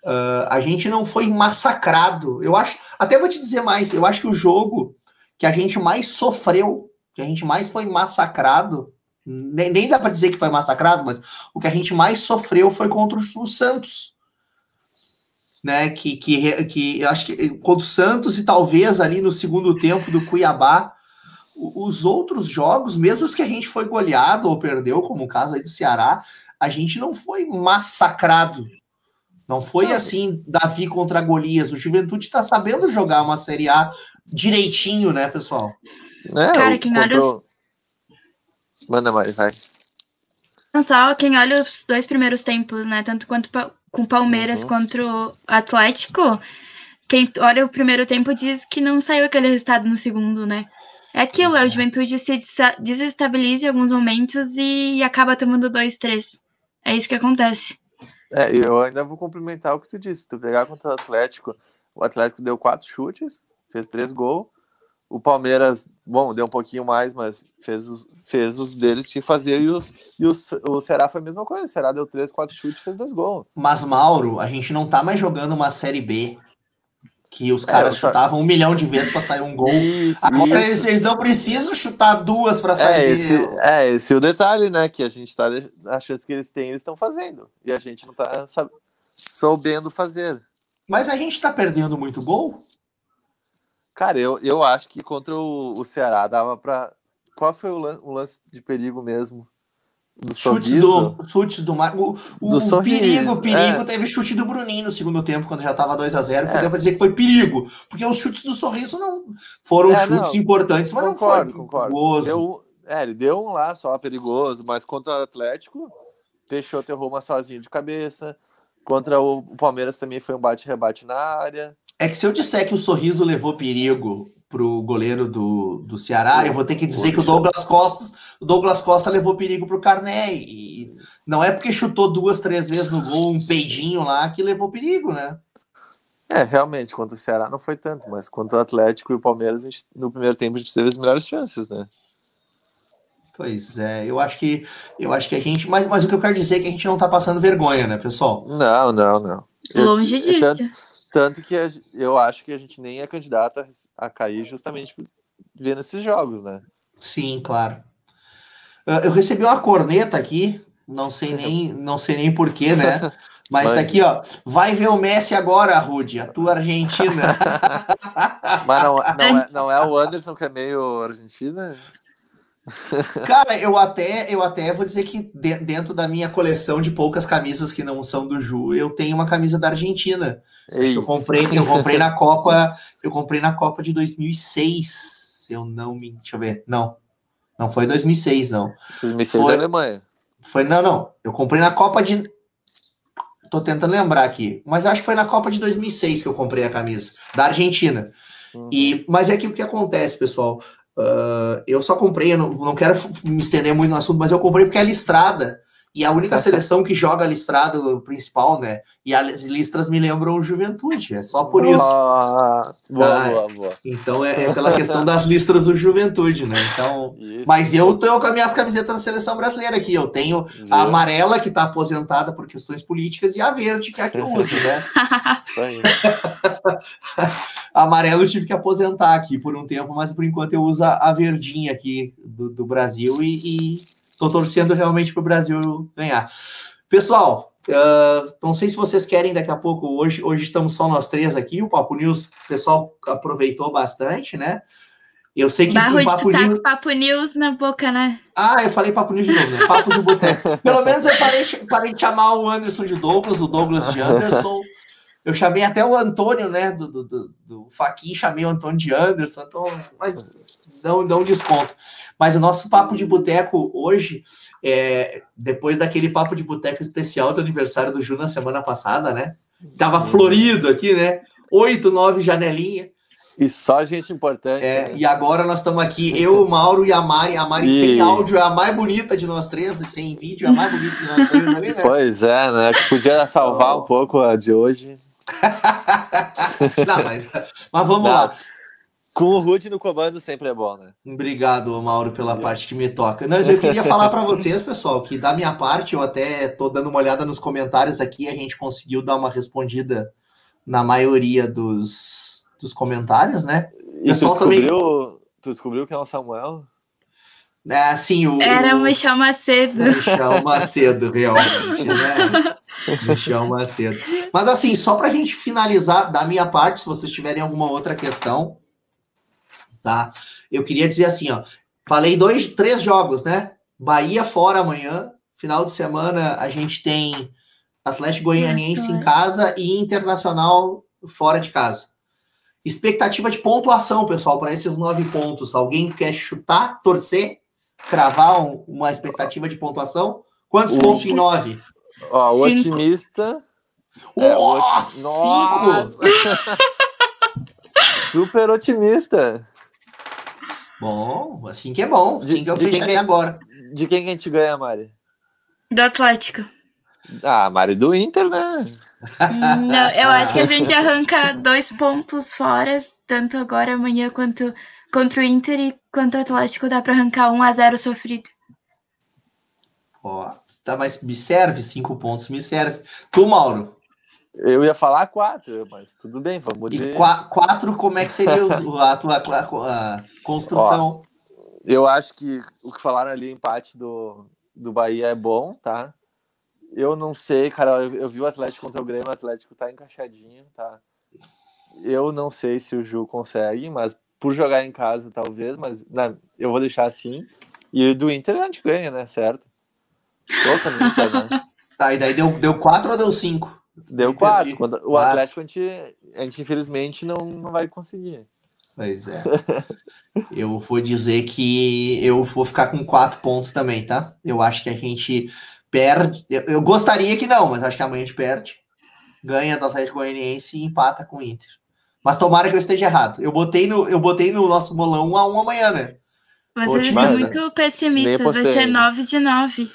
Uh, a gente não foi massacrado. Eu acho, até vou te dizer mais, eu acho que o jogo que a gente mais sofreu, que a gente mais foi massacrado, nem, nem dá para dizer que foi massacrado, mas o que a gente mais sofreu foi contra o Santos. Né, que, que, que eu acho que contra o Santos e talvez ali no segundo tempo do Cuiabá, os outros jogos, mesmo os que a gente foi goleado ou perdeu, como o caso aí do Ceará, a gente não foi massacrado. Não foi não. assim, Davi contra Golias. O Juventude tá sabendo jogar uma Série A direitinho, né, pessoal? É, Cara, quem olha os... Manda mais, vai. Não só quem olha os dois primeiros tempos, né? Tanto quanto com Palmeiras uhum. contra o Atlético. Quem olha o primeiro tempo diz que não saiu aquele resultado no segundo, né? É aquilo, a juventude se desestabiliza em alguns momentos e acaba tomando dois, três. É isso que acontece. É, eu ainda vou complementar o que tu disse. Tu pegar contra o Atlético, o Atlético deu quatro chutes, fez três gols. O Palmeiras, bom, deu um pouquinho mais, mas fez os, fez os deles que fazer. E, os, e os, o Ceará foi a mesma coisa. O Ceará deu três, quatro chutes fez dois gols. Mas, Mauro, a gente não tá mais jogando uma Série B que os caras é, chutavam um milhão de vezes para sair um gol. Isso, Agora isso. Eles, eles, não precisam chutar duas para fazer. É esse, é esse o detalhe, né? Que a gente tá. A chance que eles têm, eles estão fazendo. E a gente não tá sabe, soubendo fazer. Mas a gente tá perdendo muito gol? Cara, eu, eu acho que contra o, o Ceará dava para. Qual foi o lance, o lance de perigo mesmo? Do chutes do, chutes do Mar... O, o perigo, perigo é. teve chute do Bruninho no segundo tempo, quando já tava 2 a 0 que é. deu pra dizer que foi perigo. Porque os chutes do sorriso não foram é, chutes não. importantes, mas concordo, não foi concordo. Deu, É, ele deu um lá só perigoso, mas contra o Atlético, Peixoto errou uma sozinho de cabeça. Contra o Palmeiras também foi um bate-rebate na área. É que se eu disser que o sorriso levou perigo pro goleiro do, do Ceará, eu vou ter que dizer que o Douglas Costa, o Douglas Costa levou perigo pro Carné. E não é porque chutou duas, três vezes no gol, um peidinho lá, que levou perigo, né? É, realmente, contra o Ceará não foi tanto, mas contra o Atlético e o Palmeiras, gente, no primeiro tempo a gente teve as melhores chances, né? Pois é, eu acho que eu acho que a gente. Mas, mas o que eu quero dizer é que a gente não tá passando vergonha, né, pessoal? Não, não, não. Longe disso. Tanto, tanto que a, eu acho que a gente nem é candidato a, a cair justamente vendo esses jogos, né? Sim, claro. Uh, eu recebi uma corneta aqui, não sei nem, não sei nem porquê, né? Mas, Mas aqui, ó, vai ver o Messi agora, Rude, a tua Argentina. Mas não, não, é, não é o Anderson que é meio Argentina? Cara, eu até, eu até vou dizer que de, dentro da minha coleção de poucas camisas que não são do Ju, eu tenho uma camisa da Argentina. Eu comprei, eu comprei na Copa, eu comprei na Copa de 2006, se eu não me, deixa eu ver. Não. Não foi 2006, não. 2006 foi, é Alemanha. Foi não, não. Eu comprei na Copa de Tô tentando lembrar aqui, mas acho que foi na Copa de 2006 que eu comprei a camisa da Argentina. Uhum. E, mas é aquilo que acontece, pessoal. Uh, eu só comprei, eu não, não quero me estender muito no assunto, mas eu comprei porque é listrada. E a única seleção que joga listrado principal, né? E as listras me lembram Juventude, é só por isso. Ah, boa, ah, boa, boa. Então é, é, pela questão das listras do Juventude, né? Então, isso. mas eu tô com as minhas camisetas da seleção brasileira aqui. Eu tenho a amarela, que tá aposentada por questões políticas, e a verde, que é a que eu uso, né? amarela eu tive que aposentar aqui por um tempo, mas por enquanto eu uso a, verdinha aqui do, do Brasil e, e Estou torcendo realmente para o Brasil ganhar. Pessoal, uh, não sei se vocês querem daqui a pouco. Hoje, hoje estamos só nós três aqui. O Papo News, o pessoal aproveitou bastante, né? Eu sei que Barro o Papo tá News... Papo News na boca, né? Ah, eu falei Papo News de novo, né? Papo de boteco. Pelo menos eu parei, parei de chamar o Anderson de Douglas, o Douglas de Anderson. Eu chamei até o Antônio, né? Do, do, do, do Faquin, chamei o Antônio de Anderson. Então, mas não, não desconto. Mas o nosso papo de boteco hoje, é, depois daquele papo de boteco especial do aniversário do Ju na semana passada, né? Tava uhum. florido aqui, né? Oito, nove janelinha. E só gente importante. É, né? E agora nós estamos aqui, eu, o Mauro e a Mari. A Mari e... sem áudio é a mais bonita de nós três, sem vídeo é a mais bonita de nós três ali, né? Pois é, né? Podia salvar um pouco a de hoje. Não, mas, mas vamos Não. lá. Com o Rude no comando sempre é bom, né? Obrigado, Mauro, pela parte que me toca. Mas eu queria falar para vocês, pessoal, que da minha parte, eu até tô dando uma olhada nos comentários aqui, a gente conseguiu dar uma respondida na maioria dos, dos comentários, né? E pessoal tu descobriu, também... tu descobriu que é o Samuel? É, sim, o. Era o Michel Macedo. Michel Macedo, realmente, né? Michel Macedo. Mas assim, só para a gente finalizar, da minha parte, se vocês tiverem alguma outra questão, tá? Eu queria dizer assim, ó, falei dois, três jogos, né? Bahia fora amanhã, final de semana a gente tem Atlético Goianiense em casa e Internacional fora de casa. Expectativa de pontuação, pessoal, para esses nove pontos. Alguém quer chutar, torcer, cravar um, uma expectativa de pontuação? Quantos o... pontos em nove? Ó, o cinco. otimista. É, oh, o... Cinco! Super otimista. Bom, assim que é bom. Assim que eu fechei agora. De quem que a gente ganha, Mari? Do Atlético. Ah, Mari do Inter, né? Não, eu acho que a gente arranca dois pontos fora, tanto agora amanhã quanto contra o Inter e contra o Atlético dá para arrancar 1 a 0 sofrido. Ó, tá, mas me serve cinco pontos, me serve. Tu, Mauro? Eu ia falar quatro, mas tudo bem, vamos de... E quatro, como é que seria a tua a construção? Ó, eu acho que o que falaram ali, empate do, do Bahia é bom, tá? Eu não sei, cara, eu, eu vi o Atlético contra o Grêmio, o Atlético tá encaixadinho, tá? Eu não sei se o Ju consegue, mas por jogar em casa, talvez, mas não, eu vou deixar assim. E do Inter a gente ganha, né? Certo? Tô Inter, né? Tá, e daí deu, deu quatro ou deu cinco? Deu quatro. Quando, o Atlético a gente, a gente infelizmente não, não vai conseguir. Pois é. eu vou dizer que eu vou ficar com quatro pontos também, tá? Eu acho que a gente perde. Eu, eu gostaria que não, mas acho que amanhã a gente perde. Ganha do Atlético Goianiense e empata com o Inter. Mas tomara que eu esteja errado. Eu botei no, eu botei no nosso bolão 1 a 1 amanhã, né? Vocês são muito pessimistas, vai ser 9 de 9.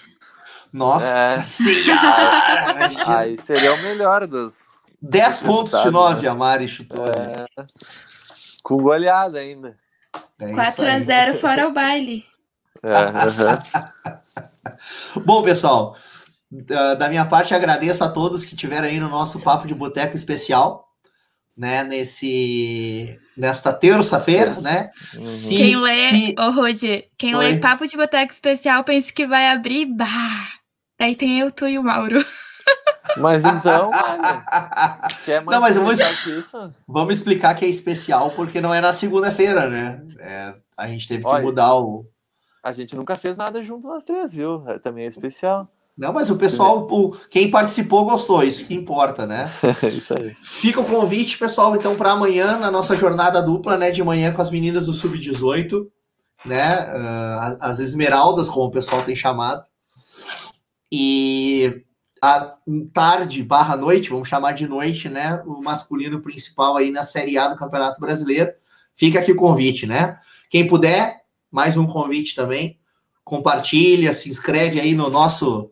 Nossa é. senhora! Aí seria o melhor dos. 10 pontos de 9 né? a Mari chutou. É. Com goleada ainda. É 4 a 0 fora o baile. É, Bom, pessoal, da minha parte agradeço a todos que tiveram aí no nosso papo de boteco especial né, nesse nesta terça-feira, né? Uhum. Se, quem lê, se... oh, Rudy, quem Oi? lê Papo de Boteco Especial pensa que vai abrir, bah! Daí tem eu, tu e o Mauro. Mas então, não, mas vamos, vamos explicar que é especial porque não é na segunda-feira, né? É, a gente teve que Olha, mudar o. A gente nunca fez nada junto nós três, viu? É, também é especial. Não, mas o pessoal, o, quem participou gostou, isso que importa, né? isso aí. Fica o convite, pessoal, então, para amanhã, na nossa jornada dupla, né, de manhã com as meninas do Sub-18, né, uh, as Esmeraldas, como o pessoal tem chamado, e a tarde barra noite, vamos chamar de noite, né, o masculino principal aí na Série A do Campeonato Brasileiro. Fica aqui o convite, né? Quem puder, mais um convite também, compartilha, se inscreve aí no nosso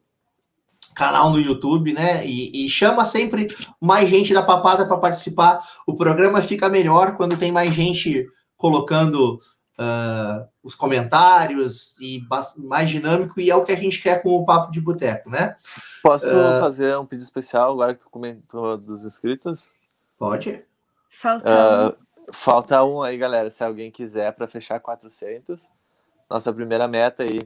canal no YouTube, né? E, e chama sempre mais gente da papada para participar. O programa fica melhor quando tem mais gente colocando uh, os comentários e mais dinâmico, e é o que a gente quer com o Papo de Boteco, né? Posso uh, fazer um pedido especial agora que tu comentou dos inscritos? Pode. Falta uh, um. Falta um aí, galera. Se alguém quiser para fechar 400, nossa primeira meta aí.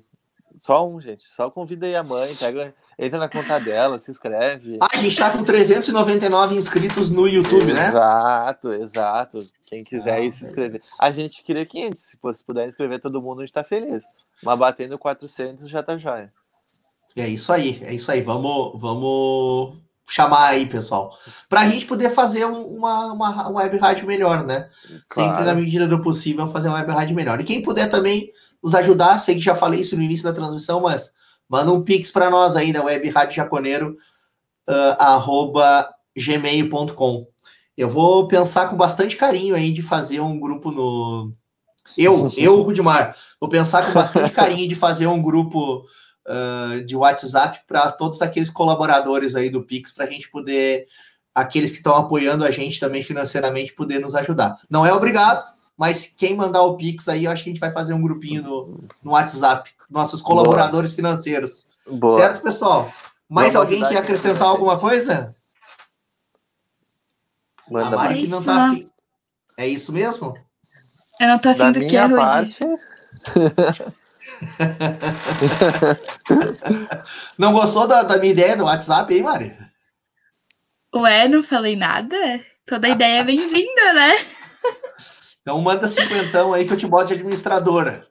Só um, gente. Só convida aí a mãe, pega entra na conta dela, se inscreve. Ah, a gente tá com 399 inscritos no YouTube, né? Exato, exato. Quem quiser ah, se inscrever. A gente queria 500, se fosse puder inscrever todo mundo, a gente tá feliz. Mas batendo 400 já tá jóia. É isso aí, é isso aí. Vamos, vamos chamar aí, pessoal. Pra gente poder fazer uma, uma, uma web rádio melhor, né? Claro. Sempre na medida do possível fazer uma web rádio melhor. E quem puder também nos ajudar, sei que já falei isso no início da transmissão, mas Manda um pix para nós aí na web Rádio Jaconeiro, uh, arroba gmail.com. Eu vou pensar com bastante carinho aí de fazer um grupo no. Eu, eu, Rudimar, vou pensar com bastante carinho de fazer um grupo uh, de WhatsApp para todos aqueles colaboradores aí do Pix, para a gente poder, aqueles que estão apoiando a gente também financeiramente, poder nos ajudar. Não é obrigado, mas quem mandar o Pix aí, eu acho que a gente vai fazer um grupinho no, no WhatsApp nossos colaboradores Boa. financeiros. Boa. Certo, pessoal? Mais Boa alguém quer acrescentar alguma coisa? Manda a Mari que não tá afim. É isso mesmo? Eu não tô afim do que, parte... não gostou da, da, minha ideia do WhatsApp, hein, Mari? Ué, não falei nada? Toda ideia é bem-vinda, né? Então manda cinquentão aí que eu te boto de administradora.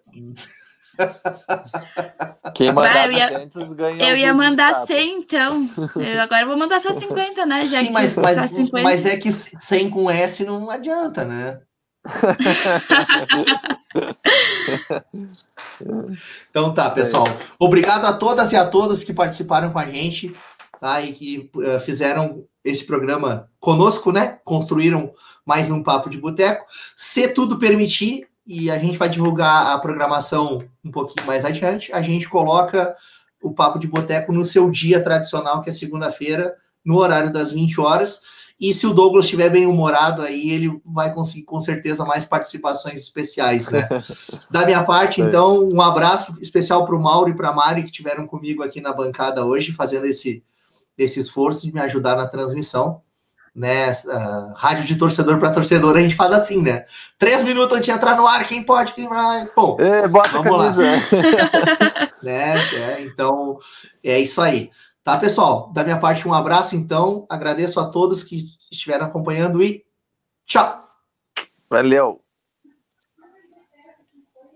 Quem mandar eu ia, ganha Eu ia mandar 100, então. Eu agora vou mandar só 50, né? Já Sim, mas, mas, mas é que 100 com S não adianta, né? então tá, pessoal. Obrigado a todas e a todas que participaram com a gente tá? e que uh, fizeram esse programa conosco, né? Construíram mais um papo de boteco. Se tudo permitir, e a gente vai divulgar a programação um pouquinho mais adiante. A gente coloca o Papo de Boteco no seu dia tradicional, que é segunda-feira, no horário das 20 horas. E se o Douglas estiver bem humorado, aí ele vai conseguir com certeza mais participações especiais, né? da minha parte, então, um abraço especial para o Mauro e para a Mari que estiveram comigo aqui na bancada hoje, fazendo esse, esse esforço de me ajudar na transmissão né? Uh, rádio de torcedor para torcedor, a gente faz assim, né? Três minutos antes de entrar no ar, quem pode, quem vai. Bom, é, bota vamos a camisa. lá. né? É, então, é isso aí. Tá, pessoal? Da minha parte, um abraço, então. Agradeço a todos que estiveram acompanhando e tchau! Valeu!